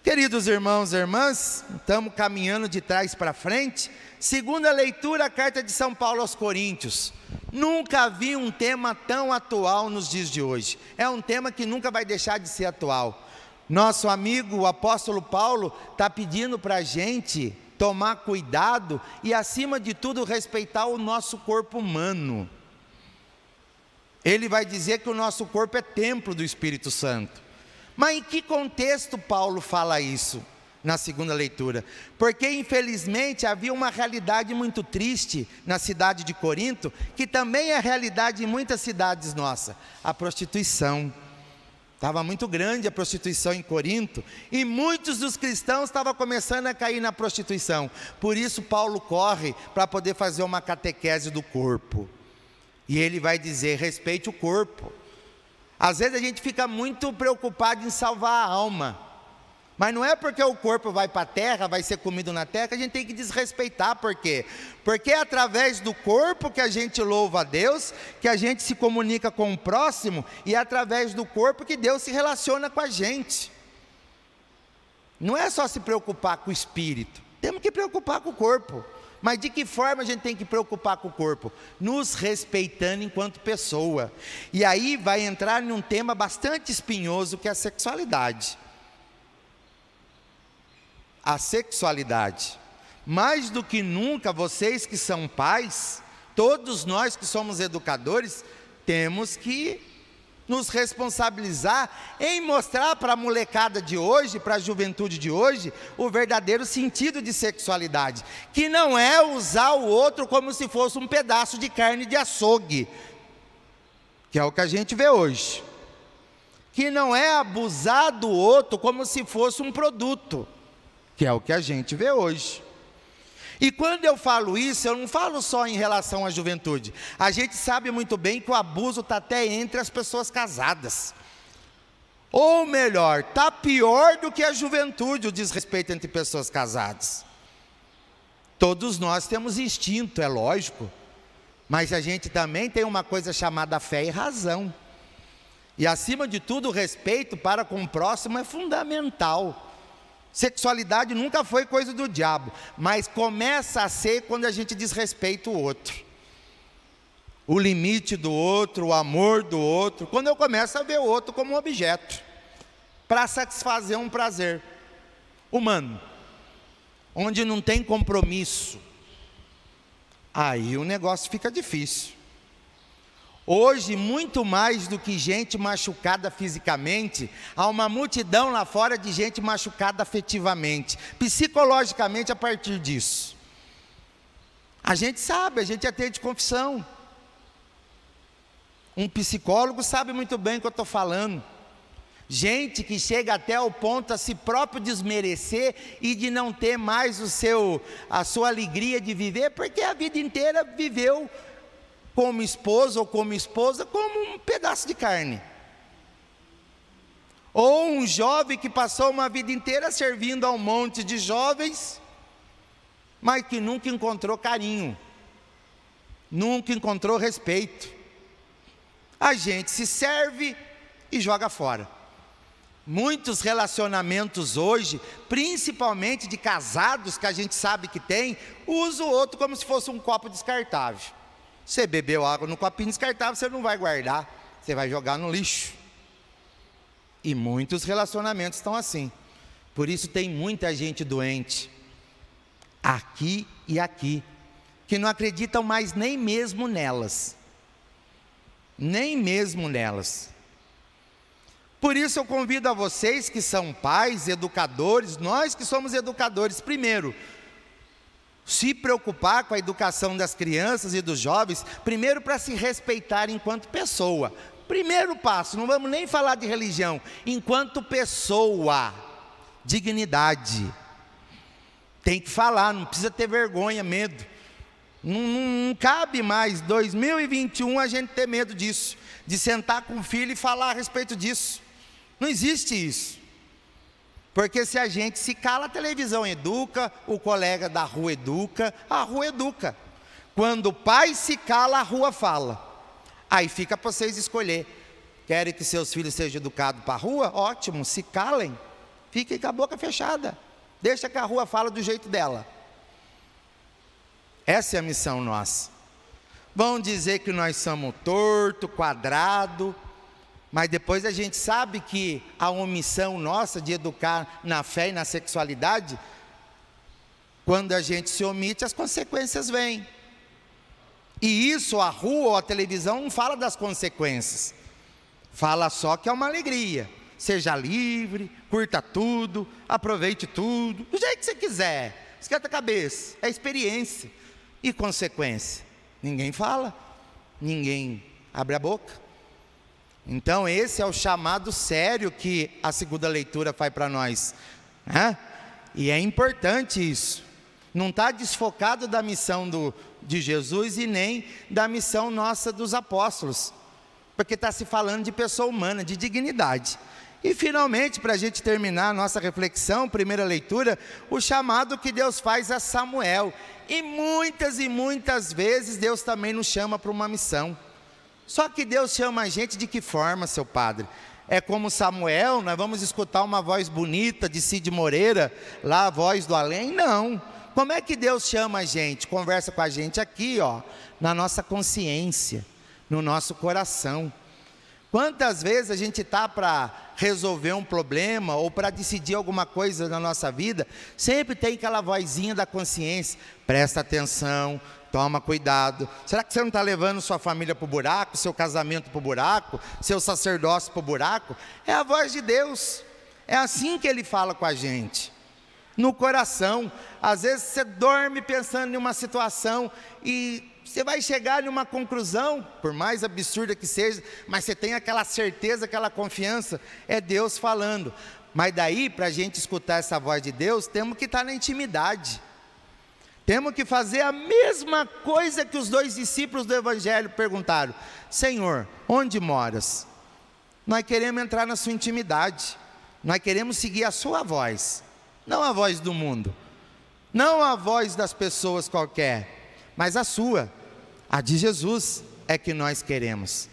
Queridos irmãos e irmãs, estamos caminhando de trás para frente. Segunda leitura, a carta de São Paulo aos Coríntios. Nunca vi um tema tão atual nos dias de hoje. É um tema que nunca vai deixar de ser atual. Nosso amigo, o apóstolo Paulo, está pedindo para a gente tomar cuidado e, acima de tudo, respeitar o nosso corpo humano. Ele vai dizer que o nosso corpo é templo do Espírito Santo. Mas em que contexto Paulo fala isso? Na segunda leitura, porque infelizmente havia uma realidade muito triste na cidade de Corinto, que também é realidade em muitas cidades nossas: a prostituição. Estava muito grande a prostituição em Corinto e muitos dos cristãos estavam começando a cair na prostituição. Por isso, Paulo corre para poder fazer uma catequese do corpo. E ele vai dizer: respeite o corpo. Às vezes a gente fica muito preocupado em salvar a alma. Mas não é porque o corpo vai para a terra, vai ser comido na terra, que a gente tem que desrespeitar. Por quê? Porque é através do corpo que a gente louva a Deus, que a gente se comunica com o próximo, e é através do corpo que Deus se relaciona com a gente. Não é só se preocupar com o espírito, temos que preocupar com o corpo. Mas de que forma a gente tem que preocupar com o corpo? Nos respeitando enquanto pessoa. E aí vai entrar num tema bastante espinhoso que é a sexualidade a sexualidade. Mais do que nunca, vocês que são pais, Todos nós que somos educadores temos que nos responsabilizar em mostrar para a molecada de hoje, para a juventude de hoje, o verdadeiro sentido de sexualidade, que não é usar o outro como se fosse um pedaço de carne de açougue, que é o que a gente vê hoje. Que não é abusar do outro como se fosse um produto, que é o que a gente vê hoje. E quando eu falo isso, eu não falo só em relação à juventude. A gente sabe muito bem que o abuso está até entre as pessoas casadas. Ou melhor, está pior do que a juventude, o desrespeito entre pessoas casadas. Todos nós temos instinto, é lógico. Mas a gente também tem uma coisa chamada fé e razão. E acima de tudo, o respeito para com o próximo é fundamental. Sexualidade nunca foi coisa do diabo, mas começa a ser quando a gente desrespeita o outro. O limite do outro, o amor do outro, quando eu começo a ver o outro como um objeto, para satisfazer um prazer humano, onde não tem compromisso, aí o negócio fica difícil. Hoje, muito mais do que gente machucada fisicamente, há uma multidão lá fora de gente machucada afetivamente, psicologicamente a partir disso. A gente sabe, a gente atende confissão. Um psicólogo sabe muito bem o que eu estou falando. Gente que chega até o ponto a si próprio desmerecer e de não ter mais o seu, a sua alegria de viver, porque a vida inteira viveu como esposo ou como esposa, como um pedaço de carne. Ou um jovem que passou uma vida inteira servindo a um monte de jovens, mas que nunca encontrou carinho, nunca encontrou respeito. A gente se serve e joga fora. Muitos relacionamentos hoje, principalmente de casados que a gente sabe que tem, usa o outro como se fosse um copo descartável. Você bebeu água no copinho descartável, você não vai guardar, você vai jogar no lixo. E muitos relacionamentos estão assim. Por isso tem muita gente doente, aqui e aqui, que não acreditam mais nem mesmo nelas. Nem mesmo nelas. Por isso eu convido a vocês que são pais, educadores, nós que somos educadores, primeiro, se preocupar com a educação das crianças e dos jovens, primeiro para se respeitar enquanto pessoa. Primeiro passo, não vamos nem falar de religião, enquanto pessoa, dignidade. Tem que falar, não precisa ter vergonha, medo. Não, não, não, cabe mais, 2021, a gente ter medo disso, de sentar com o filho e falar a respeito disso. Não existe isso. Porque se a gente se cala, a televisão educa, o colega da rua educa, a rua educa. Quando o pai se cala, a rua fala. Aí fica para vocês escolher. Querem que seus filhos sejam educados para a rua? Ótimo, se calem. Fiquem com a boca fechada. Deixa que a rua fala do jeito dela. Essa é a missão nossa. Vão dizer que nós somos torto, quadrado, mas depois a gente sabe que a omissão nossa de educar na fé e na sexualidade, quando a gente se omite, as consequências vêm. E isso a rua ou a televisão não fala das consequências. Fala só que é uma alegria. Seja livre, curta tudo, aproveite tudo, do jeito que você quiser. Esquenta a cabeça, é experiência e consequência. Ninguém fala, ninguém abre a boca. Então, esse é o chamado sério que a segunda leitura faz para nós. Né? E é importante isso. Não está desfocado da missão do, de Jesus e nem da missão nossa dos apóstolos. Porque está se falando de pessoa humana, de dignidade. E finalmente, para a gente terminar a nossa reflexão, primeira leitura, o chamado que Deus faz a Samuel. E muitas e muitas vezes Deus também nos chama para uma missão. Só que Deus chama a gente de que forma, seu padre? É como Samuel, nós vamos escutar uma voz bonita de Cid Moreira, lá a voz do além? Não. Como é que Deus chama a gente? Conversa com a gente aqui, ó, na nossa consciência, no nosso coração. Quantas vezes a gente está para resolver um problema ou para decidir alguma coisa na nossa vida, sempre tem aquela vozinha da consciência, presta atenção, Toma cuidado. Será que você não está levando sua família para o buraco, seu casamento para o buraco, seu sacerdócio para o buraco? É a voz de Deus. É assim que ele fala com a gente. No coração. Às vezes você dorme pensando em uma situação e você vai chegar em uma conclusão, por mais absurda que seja, mas você tem aquela certeza, aquela confiança, é Deus falando. Mas daí, para a gente escutar essa voz de Deus, temos que estar na intimidade. Temos que fazer a mesma coisa que os dois discípulos do Evangelho perguntaram: Senhor, onde moras? Nós queremos entrar na sua intimidade, nós queremos seguir a sua voz, não a voz do mundo, não a voz das pessoas qualquer, mas a sua, a de Jesus é que nós queremos.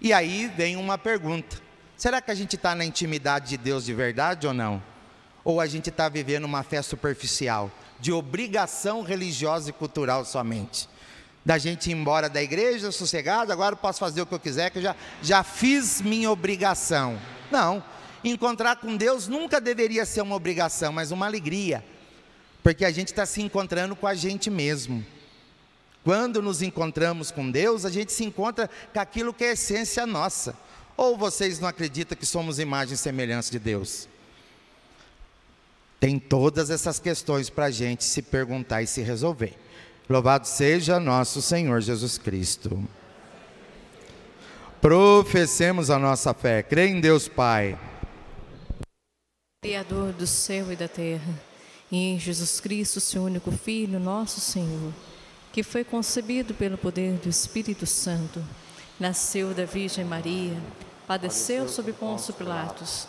E aí vem uma pergunta: será que a gente está na intimidade de Deus de verdade ou não? Ou a gente está vivendo uma fé superficial? De obrigação religiosa e cultural somente. Da gente ir embora da igreja sossegado, agora eu posso fazer o que eu quiser, que eu já, já fiz minha obrigação. Não, encontrar com Deus nunca deveria ser uma obrigação, mas uma alegria, porque a gente está se encontrando com a gente mesmo. Quando nos encontramos com Deus, a gente se encontra com aquilo que é essência nossa. Ou vocês não acreditam que somos imagem e semelhança de Deus? Tem todas essas questões para a gente se perguntar e se resolver. Louvado seja nosso Senhor Jesus Cristo. Professemos a nossa fé. Crê em Deus Pai. Criador do céu e da terra, e em Jesus Cristo, seu único Filho, nosso Senhor, que foi concebido pelo poder do Espírito Santo, nasceu da Virgem Maria, padeceu sob Pôncio Pilatos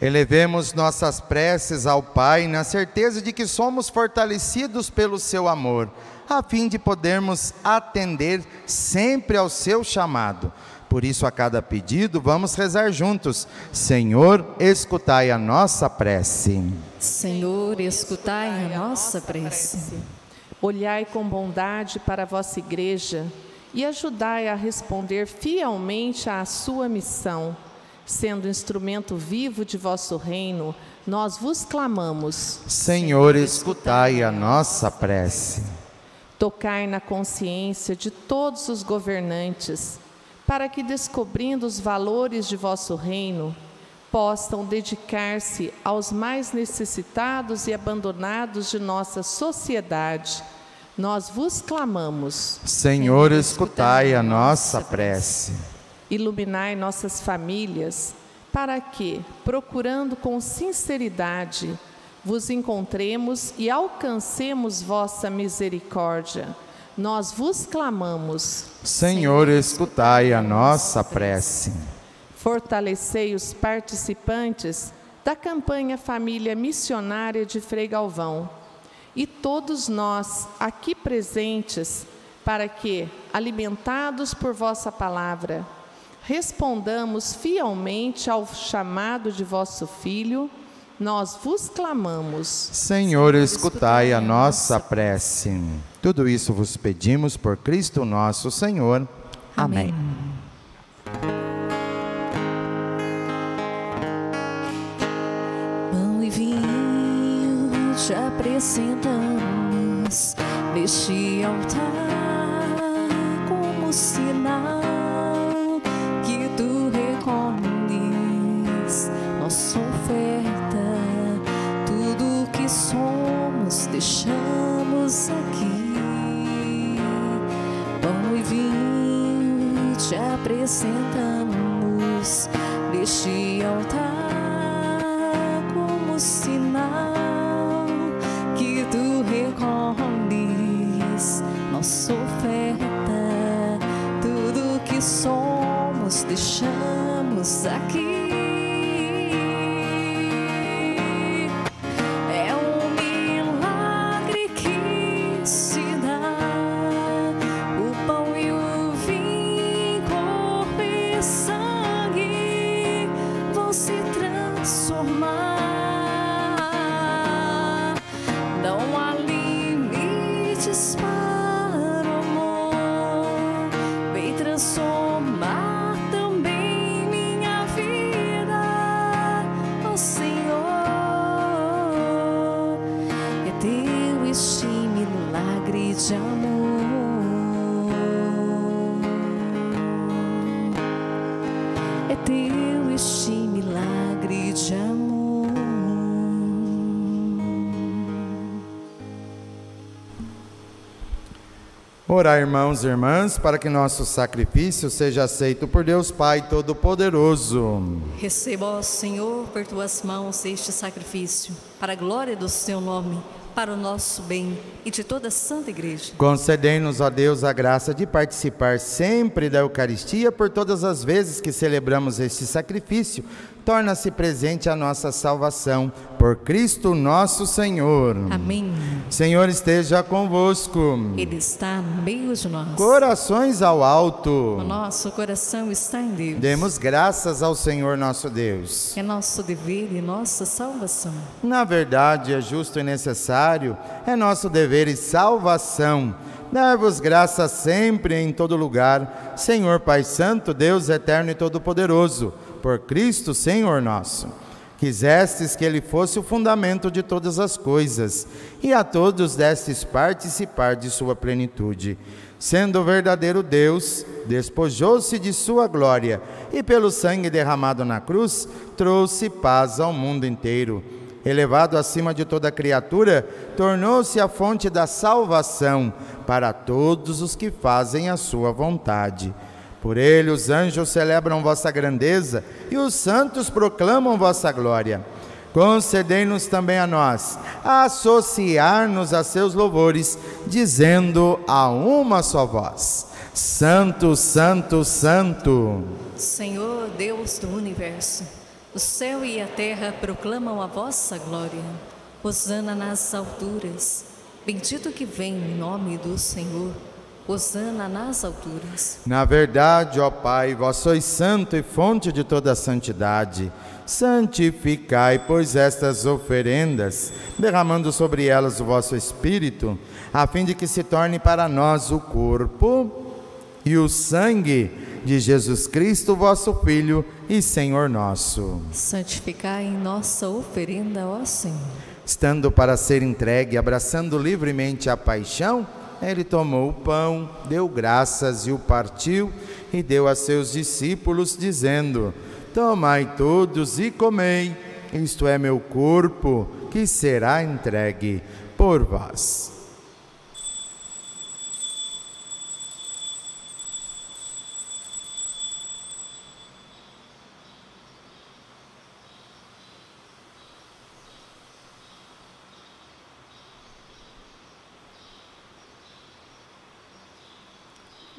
Elevemos nossas preces ao Pai na certeza de que somos fortalecidos pelo seu amor, a fim de podermos atender sempre ao seu chamado. Por isso, a cada pedido, vamos rezar juntos. Senhor, escutai a nossa prece. Senhor, escutai a nossa prece. Olhai com bondade para a vossa igreja e ajudai a responder fielmente à sua missão sendo instrumento vivo de vosso reino, nós vos clamamos. Senhor, escutai a nossa prece. Tocai na consciência de todos os governantes, para que, descobrindo os valores de vosso reino, possam dedicar-se aos mais necessitados e abandonados de nossa sociedade. Nós vos clamamos. Senhor, escutai a nossa prece iluminai nossas famílias, para que, procurando com sinceridade, vos encontremos e alcancemos vossa misericórdia. Nós vos clamamos. Senhor, escutai a nossa prece. Fortalecei os participantes da campanha Família Missionária de Frei Galvão e todos nós aqui presentes, para que, alimentados por vossa palavra, respondamos fielmente ao chamado de vosso Filho, nós vos clamamos. Senhor, escutai a nossa prece. Tudo isso vos pedimos por Cristo nosso Senhor. Amém. Pão e vinho te apresentamos neste altar Orar, irmãos e irmãs, para que nosso sacrifício seja aceito por Deus Pai Todo-Poderoso. Receba, ó Senhor, por tuas mãos este sacrifício, para a glória do seu nome, para o nosso bem e de toda a Santa Igreja. Concedei-nos, ó Deus, a graça de participar sempre da Eucaristia por todas as vezes que celebramos este sacrifício. Torna-se presente a nossa salvação por Cristo nosso Senhor. Amém. Senhor esteja convosco. Ele está nós. Corações ao alto. O nosso coração está em Deus. Demos graças ao Senhor nosso Deus. É nosso dever e nossa salvação. Na verdade, é justo e necessário, é nosso dever e salvação. Dar-vos graça sempre e em todo lugar, Senhor Pai Santo, Deus eterno e todo-poderoso, por Cristo, Senhor nosso. Quisestes que Ele fosse o fundamento de todas as coisas, e a todos destes participar de Sua plenitude. Sendo o verdadeiro Deus, despojou-se de Sua glória, e pelo sangue derramado na cruz, trouxe paz ao mundo inteiro elevado acima de toda criatura, tornou-se a fonte da salvação para todos os que fazem a sua vontade. Por ele os anjos celebram vossa grandeza e os santos proclamam vossa glória. Concedei-nos também a nós associar-nos a seus louvores, dizendo a uma só voz: Santo, Santo, Santo. Senhor Deus do universo, o céu e a terra proclamam a vossa glória. Hosana nas alturas. Bendito que vem em nome do Senhor. Hosana nas alturas. Na verdade, ó Pai, vós sois santo e fonte de toda santidade. Santificai, pois, estas oferendas, derramando sobre elas o vosso Espírito, a fim de que se torne para nós o corpo e o sangue de Jesus Cristo, vosso Filho e Senhor nosso. Santificai em nossa oferenda, ó Senhor. Estando para ser entregue, abraçando livremente a paixão, ele tomou o pão, deu graças e o partiu, e deu a seus discípulos, dizendo: Tomai todos e comei, isto é meu corpo, que será entregue por vós.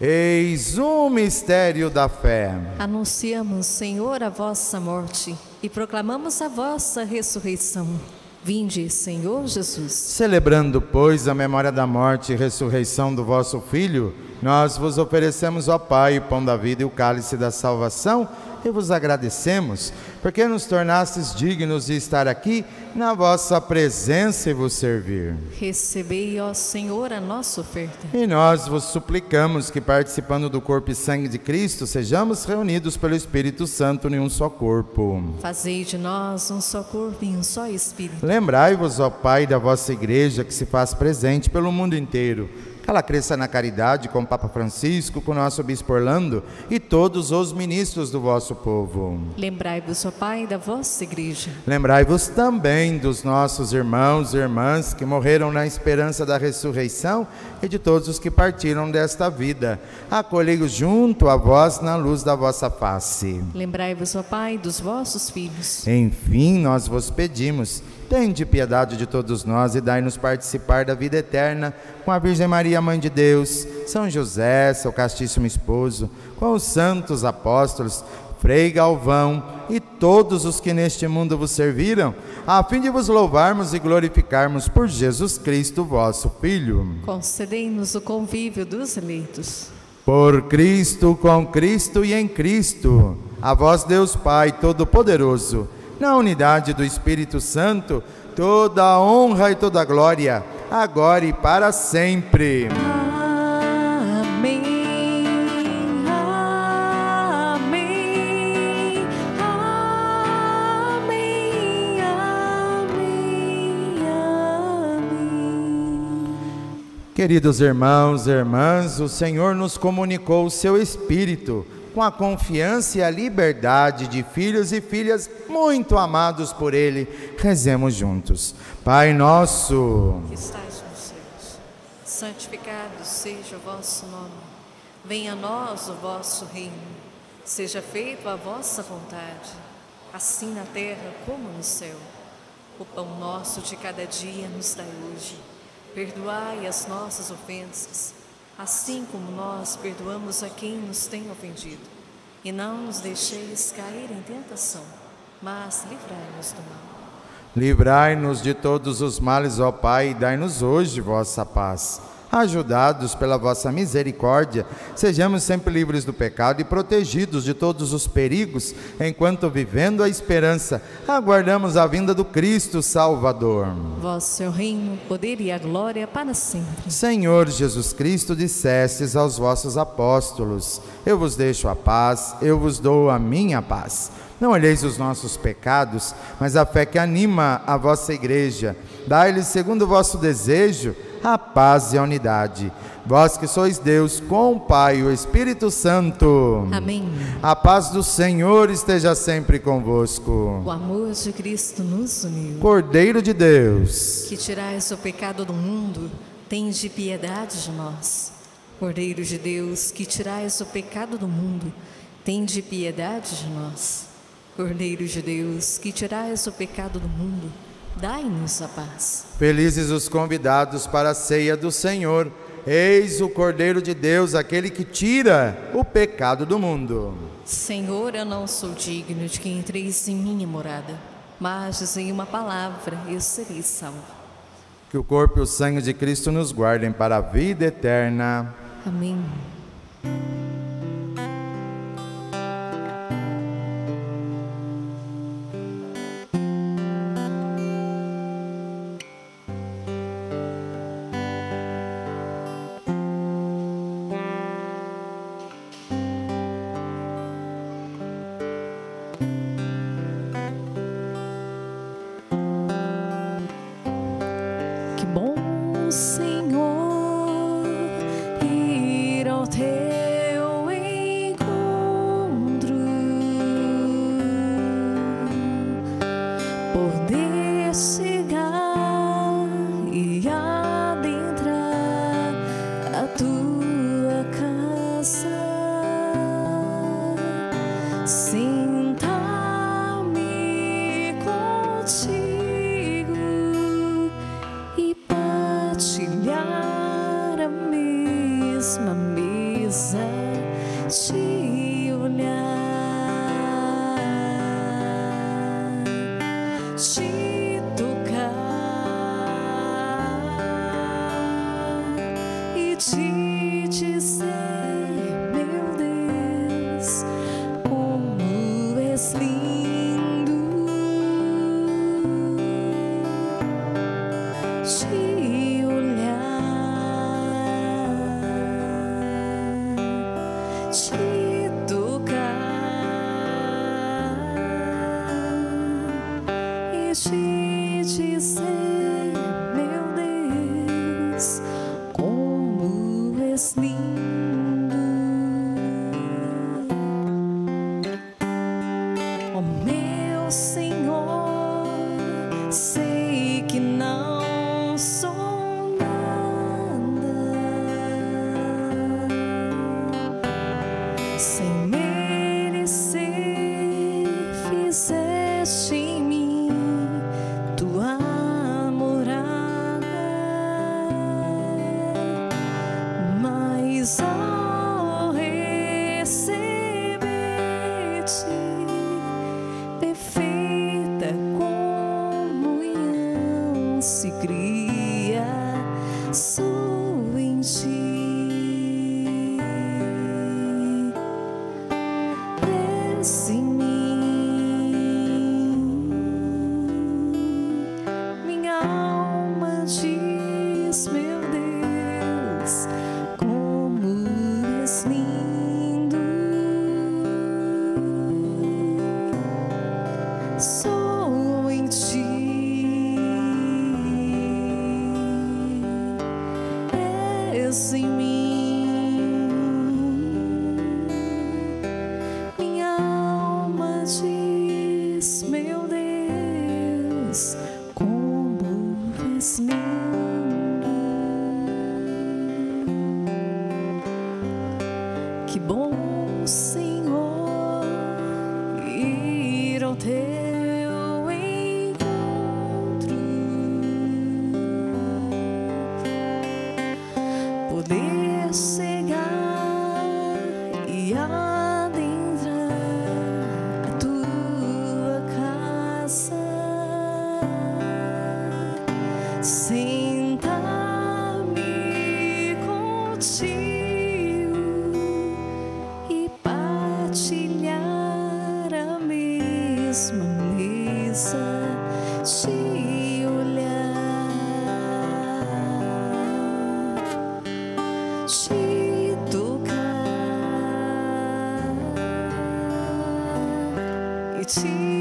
Eis o mistério da fé. Anunciamos, Senhor, a vossa morte e proclamamos a vossa ressurreição. Vinde, Senhor Jesus. Celebrando, pois, a memória da morte e ressurreição do vosso Filho, nós vos oferecemos, ó Pai, o pão da vida e o cálice da salvação, e vos agradecemos, porque nos tornastes dignos de estar aqui na vossa presença e vos servir. Recebei, ó Senhor, a nossa oferta. E nós vos suplicamos que, participando do corpo e sangue de Cristo, sejamos reunidos pelo Espírito Santo em um só corpo. Fazei de nós um só corpo e um só Espírito. Lembrai-vos, ó Pai, da vossa igreja que se faz presente pelo mundo inteiro. Que ela cresça na caridade com o Papa Francisco, com o nosso Bispo Orlando e todos os ministros do vosso povo. Lembrai-vos, ó Pai, da vossa igreja. Lembrai-vos também dos nossos irmãos e irmãs que morreram na esperança da ressurreição e de todos os que partiram desta vida. Acolhei-os junto a vós na luz da vossa face. Lembrai-vos, ó Pai, dos vossos filhos. Enfim, nós vos pedimos tende piedade de todos nós e dai-nos participar da vida eterna com a Virgem Maria, Mãe de Deus, São José, seu castíssimo esposo, com os santos apóstolos, Frei Galvão e todos os que neste mundo vos serviram, a fim de vos louvarmos e glorificarmos por Jesus Cristo, vosso Filho. Concedei-nos o convívio dos eleitos. Por Cristo, com Cristo e em Cristo, a vós, Deus Pai Todo-Poderoso, na unidade do Espírito Santo, toda a honra e toda a glória, agora e para sempre. Amém. Amém. Amém. Amém. Amém. Queridos irmãos e irmãs, o Senhor nos comunicou o seu Espírito com a confiança e a liberdade de filhos e filhas muito amados por Ele. Rezemos juntos. Pai nosso, que estais nos céus, santificado seja o vosso nome. Venha a nós o vosso reino. Seja feita a vossa vontade, assim na terra como no céu. O pão nosso de cada dia nos dai hoje. Perdoai as nossas ofensas, assim como nós perdoamos a quem nos tem ofendido. E não nos deixeis cair em tentação, mas livrai-nos do mal. livrai-nos de todos os males, ó Pai, e dai-nos hoje vossa paz. Ajudados pela vossa misericórdia, sejamos sempre livres do pecado e protegidos de todos os perigos, enquanto vivendo a esperança, aguardamos a vinda do Cristo Salvador. Vosso é o reino, o poder e a glória para sempre. Senhor Jesus Cristo, dissestes aos vossos apóstolos: Eu vos deixo a paz, eu vos dou a minha paz. Não olheis os nossos pecados, mas a fé que anima a vossa igreja. Dai-lhes, segundo o vosso desejo, a paz e a unidade. Vós que sois Deus, com o Pai e o Espírito Santo. Amém. A paz do Senhor esteja sempre convosco. O amor de Cristo nos uniu. Cordeiro de Deus. Que tirais o pecado do mundo, tende piedade de nós. Cordeiro de Deus, que tirais o pecado do mundo, tende piedade de nós. Cordeiro de Deus, que tirais o pecado do mundo, dai-nos a paz. Felizes os convidados para a ceia do Senhor. Eis o Cordeiro de Deus, aquele que tira o pecado do mundo. Senhor, eu não sou digno de que entreis em minha morada, mas dizei uma palavra e eu serei salvo. Que o corpo e o sangue de Cristo nos guardem para a vida eterna. Amém. E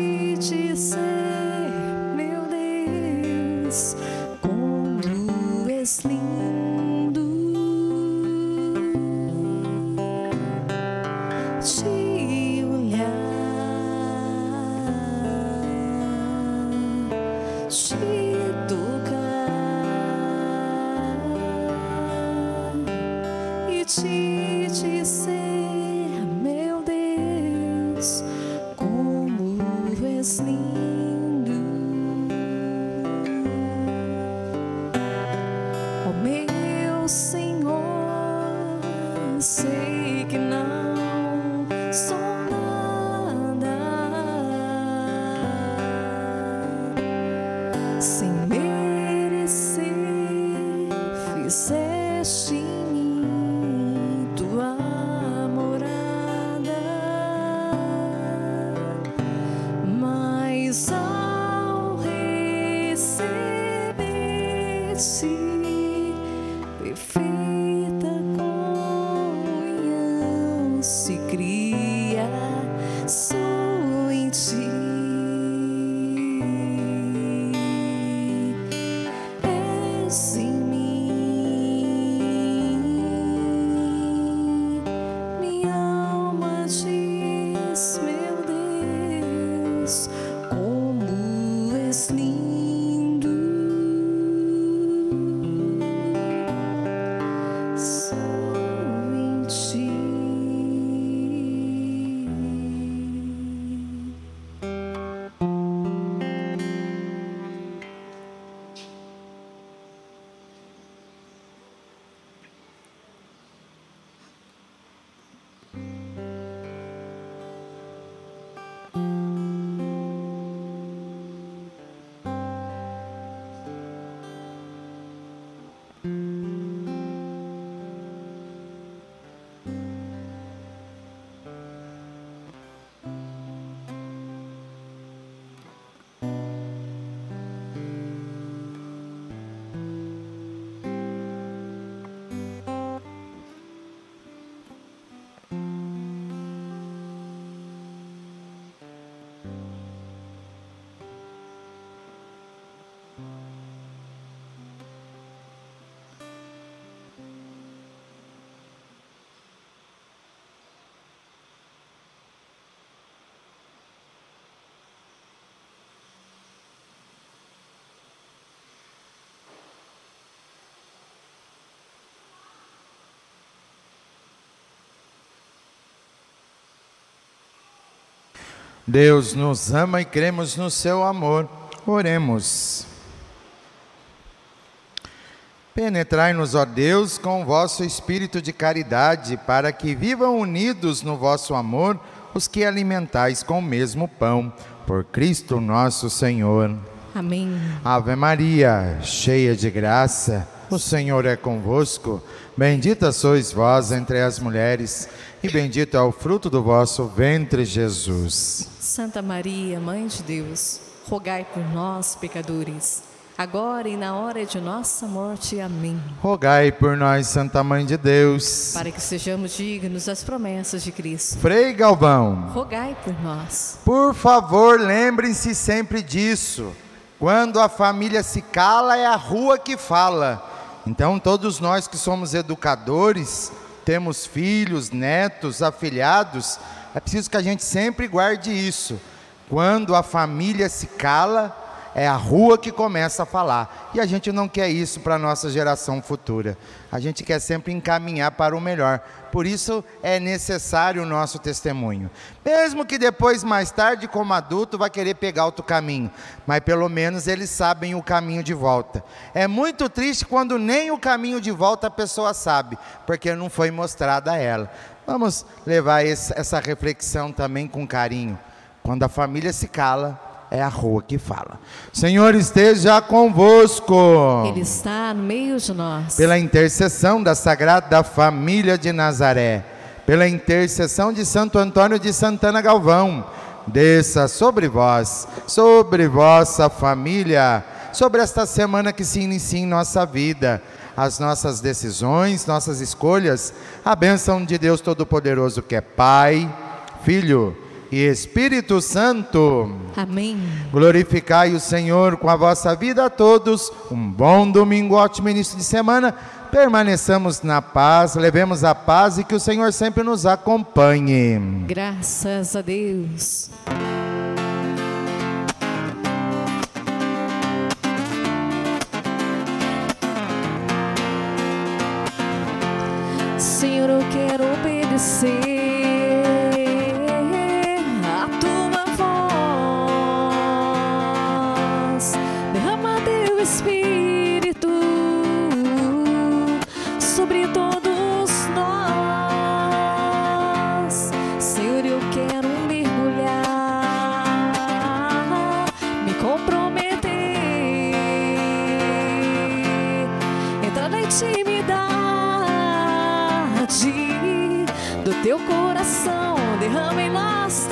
Deus nos ama e cremos no seu amor. Oremos. Penetrai-nos, ó Deus, com o vosso espírito de caridade, para que vivam unidos no vosso amor os que alimentais com o mesmo pão. Por Cristo nosso Senhor. Amém. Ave Maria, cheia de graça, o Senhor é convosco. Bendita sois vós entre as mulheres, e bendito é o fruto do vosso ventre, Jesus. Santa Maria, Mãe de Deus, rogai por nós, pecadores, agora e na hora de nossa morte. Amém. Rogai por nós, Santa Mãe de Deus. Para que sejamos dignos das promessas de Cristo. Frei Galvão, Rogai por nós. por favor, lembrem-se sempre disso. Quando a família se cala, é a rua que fala. Então, todos nós que somos educadores, temos filhos, netos, afilhados, é preciso que a gente sempre guarde isso. Quando a família se cala, é a rua que começa a falar. E a gente não quer isso para a nossa geração futura. A gente quer sempre encaminhar para o melhor. Por isso é necessário o nosso testemunho. Mesmo que depois, mais tarde, como adulto, vai querer pegar outro caminho. Mas pelo menos eles sabem o caminho de volta. É muito triste quando nem o caminho de volta a pessoa sabe, porque não foi mostrada a ela. Vamos levar essa reflexão também com carinho. Quando a família se cala, é a rua que fala. Senhor esteja convosco. Ele está no meio de nós. Pela intercessão da Sagrada Família de Nazaré, pela intercessão de Santo Antônio de Santana Galvão, desça sobre vós, sobre vossa família, sobre esta semana que se inicia em nossa vida, as nossas decisões, nossas escolhas, a bênção de Deus Todo-Poderoso, que é Pai, Filho e Espírito Santo. Amém. Glorificai o Senhor com a vossa vida a todos. Um bom domingo, ótimo início de semana. Permaneçamos na paz, levemos a paz e que o Senhor sempre nos acompanhe. Graças a Deus. Senhor, eu quero obedecer espírito sobre todos nós. Senhor, eu quero mergulhar, me comprometer, entrar na intimidade do teu coração. Derrama em nós